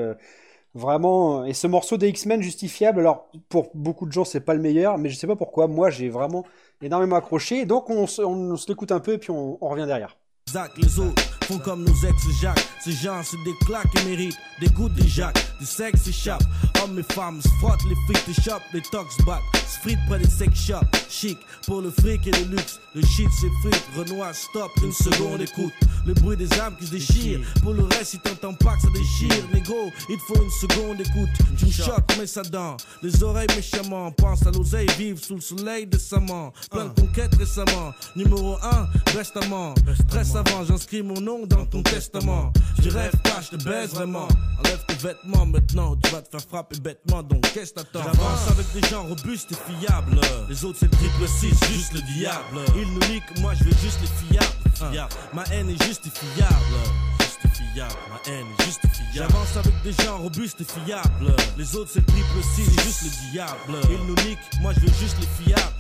Euh, vraiment, et ce morceau des X-Men justifiable, alors pour beaucoup de gens, c'est pas le meilleur, mais je sais pas pourquoi. Moi, j'ai vraiment énormément accroché. Donc, on, se- on se l'écoute un peu et puis on, on revient derrière. Zach, les autres font comme nos ex-Jacques. Ces gens se déclaquent et méritent des gouttes de Jacques. Du sexe échappe. Hommes et femmes se frottent, les frites échappent, les tox battent. Se fritent près des sex shops. Chic pour le fric et le luxe. Le shit s'effrite. Renoir, stop, une seconde écoute. Le bruit des âmes qui se déchirent. Pour le reste, si t'entends pas que ça déchire, négo, il te faut une seconde écoute. Tu me choques, mets ça dans les oreilles méchamment. Pense à l'oseille, vive sous le soleil décemment. Plein de conquêtes récemment. Numéro 1, restamment. Stress avant, j'inscris mon nom dans ton testament. Je rêve pas, je te baise vraiment. Enlève tes vêtements maintenant, tu vas te faire frapper bêtement. Donc qu'est-ce que t'attends? J'avance avec des gens robustes et fiables. Les autres c'est le triple 6, juste le diable. Ils nous niquent, moi je veux juste les fiables. Fiables. Ma haine est justifiable. Justifiable, ma haine est justifiable. J'avance avec des gens robustes et fiables. Les autres c'est le triple 6, c'est juste le diable. Ils nous niquent, moi je veux juste les fiables.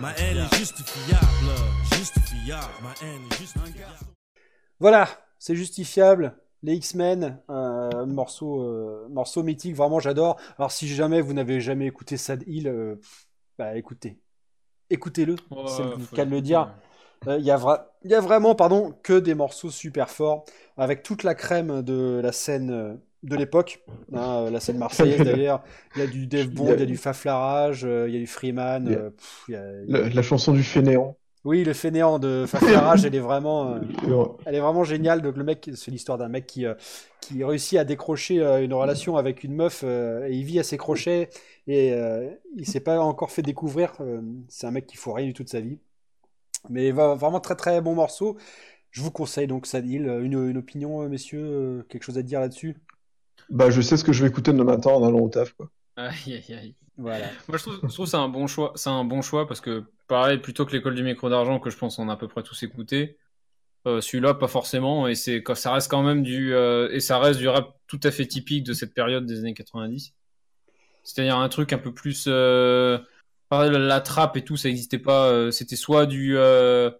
Ma haine est justifiable. Justifiable, ma haine est justifiable. Voilà, c'est justifiable. Les X-Men, euh, morceau, euh, morceau mythique, vraiment j'adore. Alors si jamais vous n'avez jamais écouté Sad Hill, euh, bah écoutez, écoutez-le, Ouais, c'est le cas de le dire. Euh, Il y, a y vraiment pardon, que des morceaux super forts, avec toute la crème de la scène de l'époque, hein, la scène marseillaise d'ailleurs. Il y a du Dave Bond, il y a du Faflarage, euh, il y a du Freeman. Il y a- euh, pff, il y a- La, la chanson du fainéant. Oui, le fainéant de Faflarage, elle est vraiment... euh, elle est vraiment géniale. Donc le mec, c'est l'histoire d'un mec qui, euh, qui réussit à décrocher euh, une relation avec une meuf euh, et il vit à ses crochets et euh, il s'est pas encore fait découvrir. euh, c'est un mec qui faut rien du tout de sa vie. Mais va- vraiment très très bon morceau. Je vous conseille donc Sadil. Une, une opinion, messieurs, quelque chose à dire là-dessus? Bah, je sais ce que je vais écouter demain matin en allant au taf, quoi. Aïe, aïe, aïe. Voilà. Moi, je trouve, je trouve c'est un bon choix. C'est un bon choix parce que, pareil, plutôt que l'école du micro d'argent, que je pense on a à peu près tous écouté, euh, celui-là, pas forcément. Et c'est, ça reste quand même du, euh, et ça reste du rap tout à fait typique de cette période des années 90. C'est-à-dire un truc un peu plus, euh, pareil, la, la trappe et tout, ça n'existait pas. euh, c'était soit du, euh,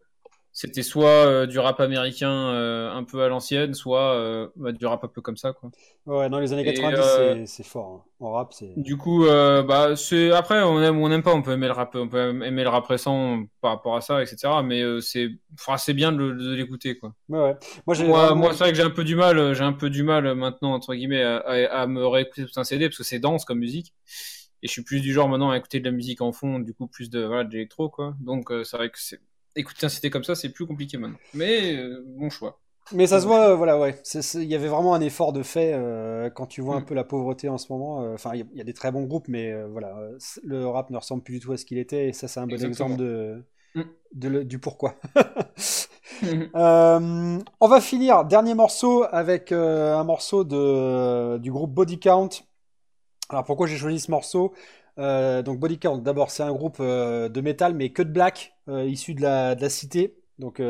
c'était soit euh, du rap américain euh, un peu à l'ancienne, soit euh, bah, du rap un peu comme ça, quoi. Ouais, dans les années Et, 90, euh, c'est- fort. hein. En rap, c'est. Du coup, bah, c'est après on aime ou on n'aime pas, on peut aimer le rap, on peut aimer le rap récent par rapport à ça, etc. Mais c'est, enfin, c'est bien de, l'écouter, quoi. Ouais, ouais. Moi, Moi, c'est vrai que j'ai un peu du mal, j'ai un peu du mal maintenant entre guillemets à, à- à me réécouter tout un CD parce que c'est dense comme musique. Et je suis plus du genre maintenant à écouter de la musique en fond, du coup plus de voilà de l'électro, quoi. Donc c'est vrai que c'est écouter un CD comme ça, c'est plus compliqué maintenant. Mais euh, bon choix. Mais ça se voit, euh, voilà, ouais. Il y avait vraiment un effort de fait euh, quand tu vois un Mm. peu la pauvreté en ce moment. Enfin, il y, a- il y a des très bons groupes, mais voilà, le rap ne ressemble plus du tout à ce qu'il était. Et ça, c'est un bon Exactement. exemple de, Mm. de le- du pourquoi. Euh, on va finir, dernier morceau, avec un morceau de, du groupe Body Count. Alors pourquoi j'ai choisi ce morceau? Euh, donc Body Count, d'abord c'est un groupe euh, de métal mais que de black, euh, issu de la, cité. Donc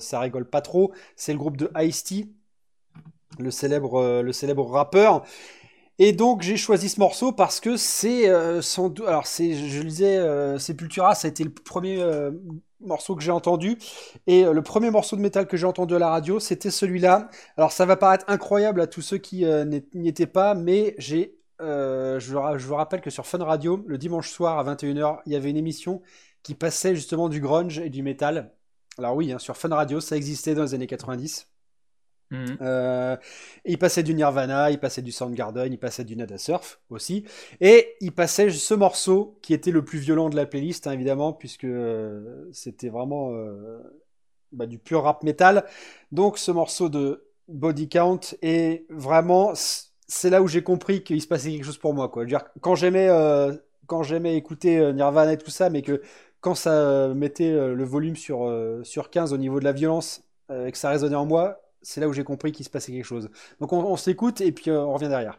ça rigole pas trop. C'est le groupe de Ice-T, le célèbre, le célèbre rappeur. Et donc j'ai choisi ce morceau parce que c'est sans doute, alors c'est, je le disais, Sepultura, ça a été le premier morceau que j'ai entendu. Et le premier morceau de métal que j'ai entendu à la radio, c'était celui-là. Alors ça va paraître incroyable à tous ceux qui n'y étaient pas, mais j'ai, euh, je, vous ra- je vous rappelle que sur Fun Radio, le dimanche soir à 21h, il y avait une émission qui passait justement du grunge et du métal. Alors oui, hein, sur Fun Radio, ça existait dans les années 90. Mhm. Euh, il passait du Nirvana, il passait du Soundgarden, il passait du Nada Surf aussi. Et il passait ce morceau qui était le plus violent de la playlist, hein, évidemment, puisque euh, c'était vraiment euh, bah, du pur rap metal. Donc ce morceau de Body Count est vraiment. C'est là où j'ai compris qu'il se passait quelque chose pour moi. Quoi. Je veux dire, quand j'aimais euh, quand j'aimais écouter euh, Nirvana et tout ça, mais que quand ça euh, mettait euh, le volume sur, euh, sur 15 au niveau de la violence euh, et que ça résonnait en moi, c'est là où j'ai compris qu'il se passait quelque chose. Donc on, on s'écoute et puis euh, on revient derrière.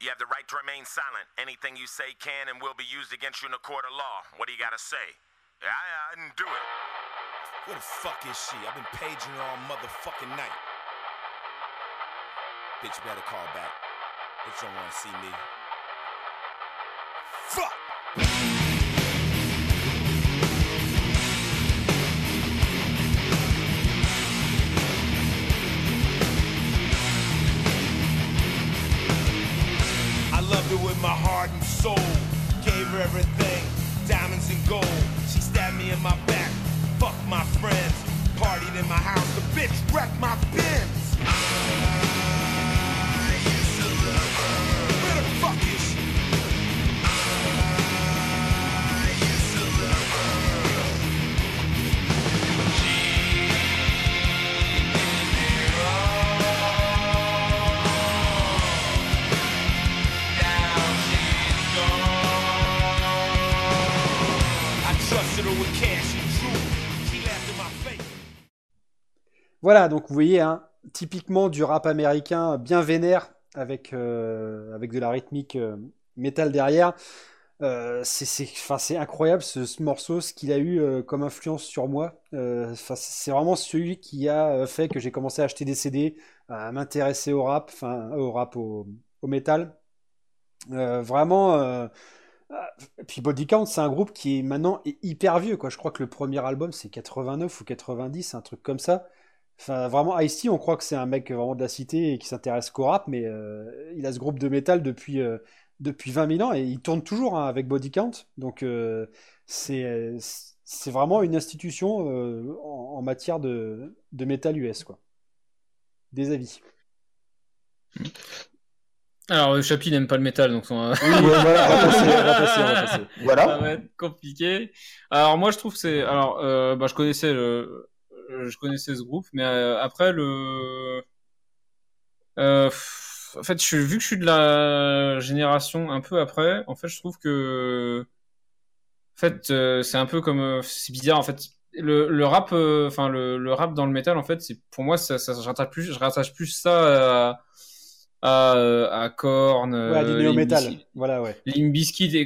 You have the right to remain silent. Anything you say can and will be used against you in a court of law. What do you gotta say? I, I didn't do it. Where the fuck is she? I've been paging her all motherfucking night. Bitch better call back. Bitch don't wanna see me. Fuck! Voilà, donc vous voyez, hein, typiquement du rap américain bien vénère, avec, euh, avec de la rythmique euh, métal derrière. Euh, c'est incroyable ce, ce morceau, ce qu'il a eu euh, comme influence sur moi. C'est vraiment celui qui a fait que j'ai commencé à acheter des CD, à m'intéresser au rap, au rap, au, au métal. Vraiment. puis Body Count, c'est un groupe qui est maintenant hyper vieux. Je crois que le premier album c'est 89 ou 90, un truc comme ça. Enfin, vraiment, Ice-T, on croit que c'est un mec vraiment de la cité et qui s'intéresse qu'au rap, mais euh, il a ce groupe de métal depuis, euh, depuis 20 000 ans et il tourne toujours hein, avec Body Count. Donc, euh, c'est, c'est vraiment une institution euh, en, en matière de, de métal US, quoi. Des avis. Alors, euh, Chapi n'aime pas le métal, donc on va... Oui, voilà, on va passer, on va passer, on va passer. ça Voilà. va être compliqué. Alors moi je trouve que c'est alors euh, bah, je connaissais le je connaissais ce groupe mais euh, après le euh, en fait je vu que je suis de la génération un peu après en fait je trouve que en fait euh, c'est un peu comme euh, c'est bizarre en fait. Le, le rap euh, enfin le, le rap dans le métal en fait c'est pour moi ça, ça je rattache plus je rattache plus ça à à, euh, à Korn Ouais, du euh, Bizkit- Voilà, ouais.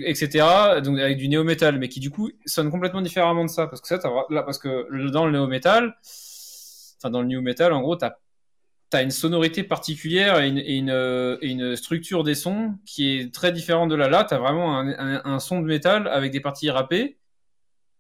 Etc. Donc avec du néo-metal, mais qui du coup sonne complètement différemment de ça, parce que ça, là, parce que dans le néo-metal, enfin dans le new metal, en gros, t'as as une sonorité particulière et une, et une, et une structure des sons qui est très différente de là. Là, t'as vraiment un, un, un son de métal avec des parties rappées.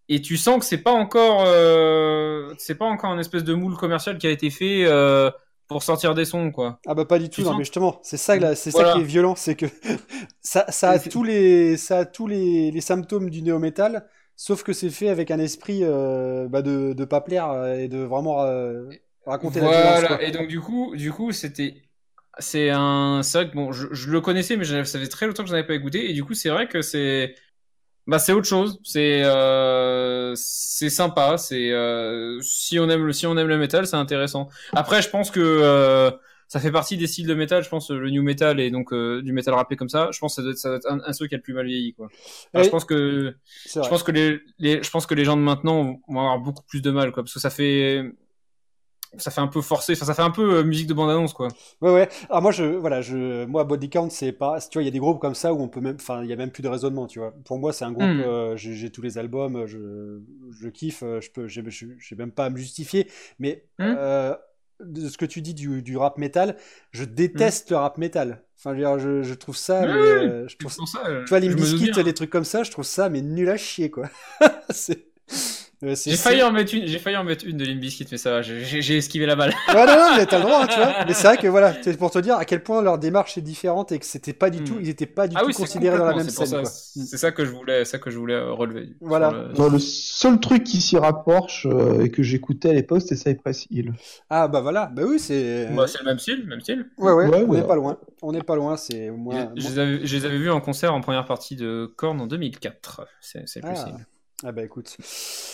Et tu sens que c'est pas encore, euh, c'est pas encore un espèce de moule commercial qui a été fait euh, pour sortir des sons, quoi. Ah bah pas du tout, Tu non mais justement, c'est ça, là, c'est Voilà. ça qui est violent, c'est que ça, ça a tous les, ça a tous les, les symptômes du néo-métal, sauf que c'est fait avec un esprit euh, bah, de, de pas plaire euh, et de vraiment euh, raconter la violence. Quoi. et donc du coup, du coup, c'était, c'est un, c'est vrai que bon, je, je le connaissais, mais j'avais- ça fait très longtemps que je n'avais pas écouté, et du coup, c'est vrai que c'est, bah, c'est autre chose. C'est, euh, c'est sympa. C'est, euh, si on aime le, si on aime le métal, c'est intéressant. Après, je pense que euh, ça fait partie des styles de métal. Je pense le new metal et donc euh, du métal rappé comme ça. Je pense que ça doit être, ça doit être un, un ceux qui a le plus mal vieilli, quoi. Enfin, je pense que je pense que les, les, je pense que les gens de maintenant vont avoir beaucoup plus de mal, quoi, parce que ça fait, ça fait un peu forcé, ça fait un peu euh, musique de bande-annonce, quoi. Ouais, ouais. Alors moi, je, voilà, je, moi, Body Count, c'est pas, tu vois, il y a des groupes comme ça où on peut même, enfin, il y a même plus de raisonnement, tu vois. Pour moi, c'est un groupe, Mm. euh, j'ai tous les albums, je, je kiffe, euh, je peux, j'ai même pas à me justifier, mais Mm. euh, de ce que tu dis du, du rap metal, je déteste le rap metal. Enfin, je, trouve ça, mais, euh, je trouve ça, tu vois, doute Bizkit, bien. les trucs comme ça, je trouve ça, mais nul à chier, quoi. c'est- J'ai failli en mettre une, j'ai failli en mettre une de Limp Bizkit, mais ça va, j'ai- esquivé la balle. Ouais, non, non, mais t'as le droit, hein, tu vois. Mais c'est vrai que voilà, c'est pour te dire à quel point leur démarche est différente et que c'était pas du Mm. tout, ils étaient pas du Ah tout oui, c'est considérés dans la même c'est scène, c'est ça que je voulais, ça que je voulais euh, relever. Voilà. le- Non, le seul truc qui s'y rapproche euh, et que j'écoutais à l'époque, c'était Cypress Hill. Ah bah voilà, bah oui, c'est. Bah, c'est le même style, même style. Ouais, ouais, Ouais, on n'est ouais. pas loin. On n'est pas loin, c'est au moins. je les avais, je les avais vus en concert en première partie de Korn en 2004. C'est c'est le plus Ah. Ah bah écoute.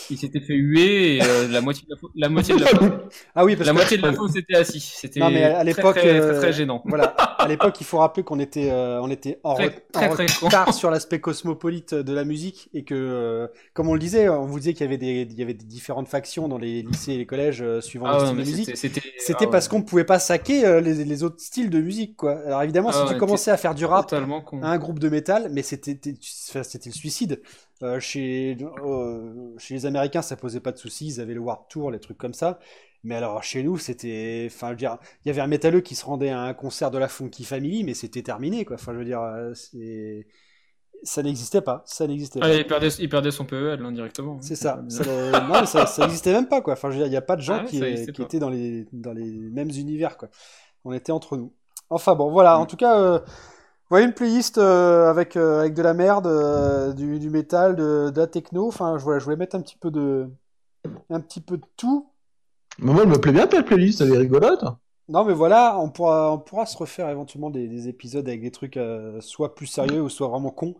Il s'était fait huer et euh, la moitié de la, la moitié de la Ah oui, parce la que moitié de la fosse était assis. C'était Non, mais à très, l'époque, très, très, euh, très gênant. Voilà, à l'époque, il faut rappeler qu'on était, euh, on était en, re- retard sur l'aspect cosmopolite de la musique et que, euh, comme on le disait, on vous disait qu'il y avait des, il y avait des différentes factions dans les lycées et les collèges euh, suivant Ah le style de musique. c'était- ah parce ouais. qu'on ne pouvait pas saquer euh, les, les autres styles de musique, quoi. Alors évidemment, Ah si ouais, tu commençais à faire du rap à un groupe de métal, mais c'était c'était le suicide. Euh, chez, euh, chez les Américains, ça posait pas de soucis, ils avaient le Warped Tour, les trucs comme ça. Mais alors chez nous, c'était, enfin, je veux dire, il y avait un métalleux qui se rendait à un concert de la Funky Family, mais c'était terminé, quoi. Enfin, je veux dire, euh, c'est, ça n'existait pas, ça n'existait pas. Ah, il, perdait, il perdait son PEL indirectement. C'est ça. ça le- non, mais ça, ça existait même pas, quoi. Enfin, je veux dire, il n'y a pas de gens Ah qui, étaient dans les, dans les mêmes univers, quoi. On était entre nous. Enfin, bon, voilà. En tout cas, euh, voyez une playlist euh, avec, euh, avec de la merde, euh, du, du métal, de, de la techno. Enfin, je, voilà, je voulais mettre un petit peu de, un petit peu de tout. Mais moi, elle me plaît bien ta playlist, elle est rigolote. Non, mais voilà, on pourra, on pourra se refaire éventuellement des, des épisodes avec des trucs soit plus sérieux ou soit vraiment cons.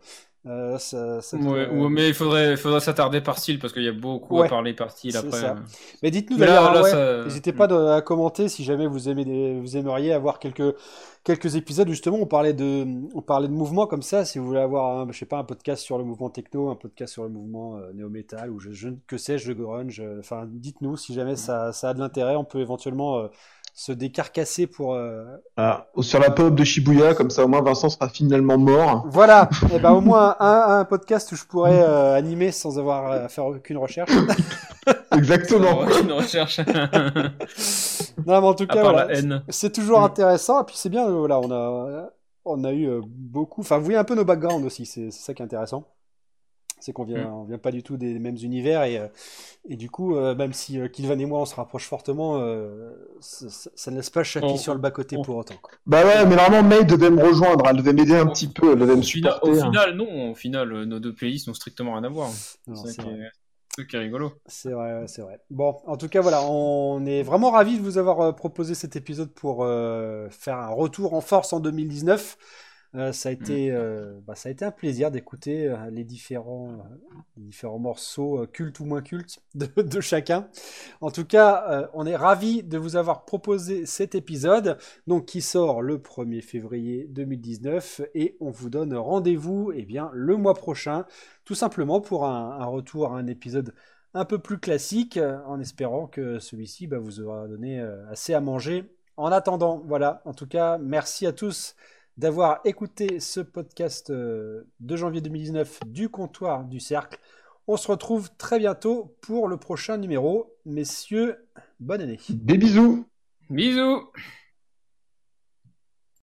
Euh, ça, ça Ouais, ouais, mais il faudrait, faudrait s'attarder par style parce qu'il y a beaucoup Ouais, à parler par style après. ça. Mais dites-nous d'ailleurs, ça- n'hésitez pas de- à commenter si jamais vous aimez des- vous aimeriez avoir quelques quelques épisodes justement. On parlait de on parlait de mouvements comme ça. Si vous voulez avoir, un, je sais pas, un podcast sur le mouvement techno, un podcast sur le mouvement euh, néo-metal ou je, je que sais-je de grunge. euh, Enfin, dites-nous si jamais ça, ça a de l'intérêt. On peut éventuellement euh, se décarcasser pour. euh, Ah, sur la pop de Shibuya, comme ça au moins Vincent sera finalement mort. Voilà. Et ben au moins un, un podcast où je pourrais euh, animer sans avoir à faire aucune recherche. Exactement. Une recherche. Non, mais en tout cas, voilà, c'est toujours Mm. intéressant. Et puis c'est bien, euh, voilà, on a, on a eu euh, beaucoup. Enfin, vous voyez un peu nos backgrounds aussi, c'est c'est ça qui est intéressant. C'est qu'on vient, Mm. on vient pas du tout des mêmes univers. Et, euh, et du coup, euh, même si euh, Kilvan et moi on se rapproche fortement, euh, ça, ça- ça ne laisse pas Chucky On- sur le bas-côté on- pour autant. quoi. Bah ouais, mais normalement May devait me rejoindre, elle devait m'aider un petit peu, elle devait me Au final, supporter. au final, non. Au final, euh, nos deux playlists n'ont strictement rien à voir. Non, C'est qui vrai. est- rigolo. C'est vrai, c'est vrai. Bon, en tout cas, voilà, on est vraiment ravis de vous avoir euh, proposé cet épisode pour euh, faire un retour en force en 2019. Euh, ça a été, euh, bah, ça a été un plaisir d'écouter euh, les différents, les différents morceaux cultes ou moins cultes de, de chacun. En tout cas, on est ravis de vous avoir proposé cet épisode, donc qui sort le 1er février 2019, et on vous donne rendez-vous, eh bien, le mois prochain, tout simplement pour un, un retour à un épisode un peu plus classique, en espérant que celui-ci bah, vous aura donné assez à manger. En attendant, voilà, en tout cas, merci à tous d'avoir écouté ce podcast euh, de janvier 2019 du comptoir du cercle. On se retrouve très bientôt pour le prochain numéro. Messieurs, bonne année. Des bisous Bisous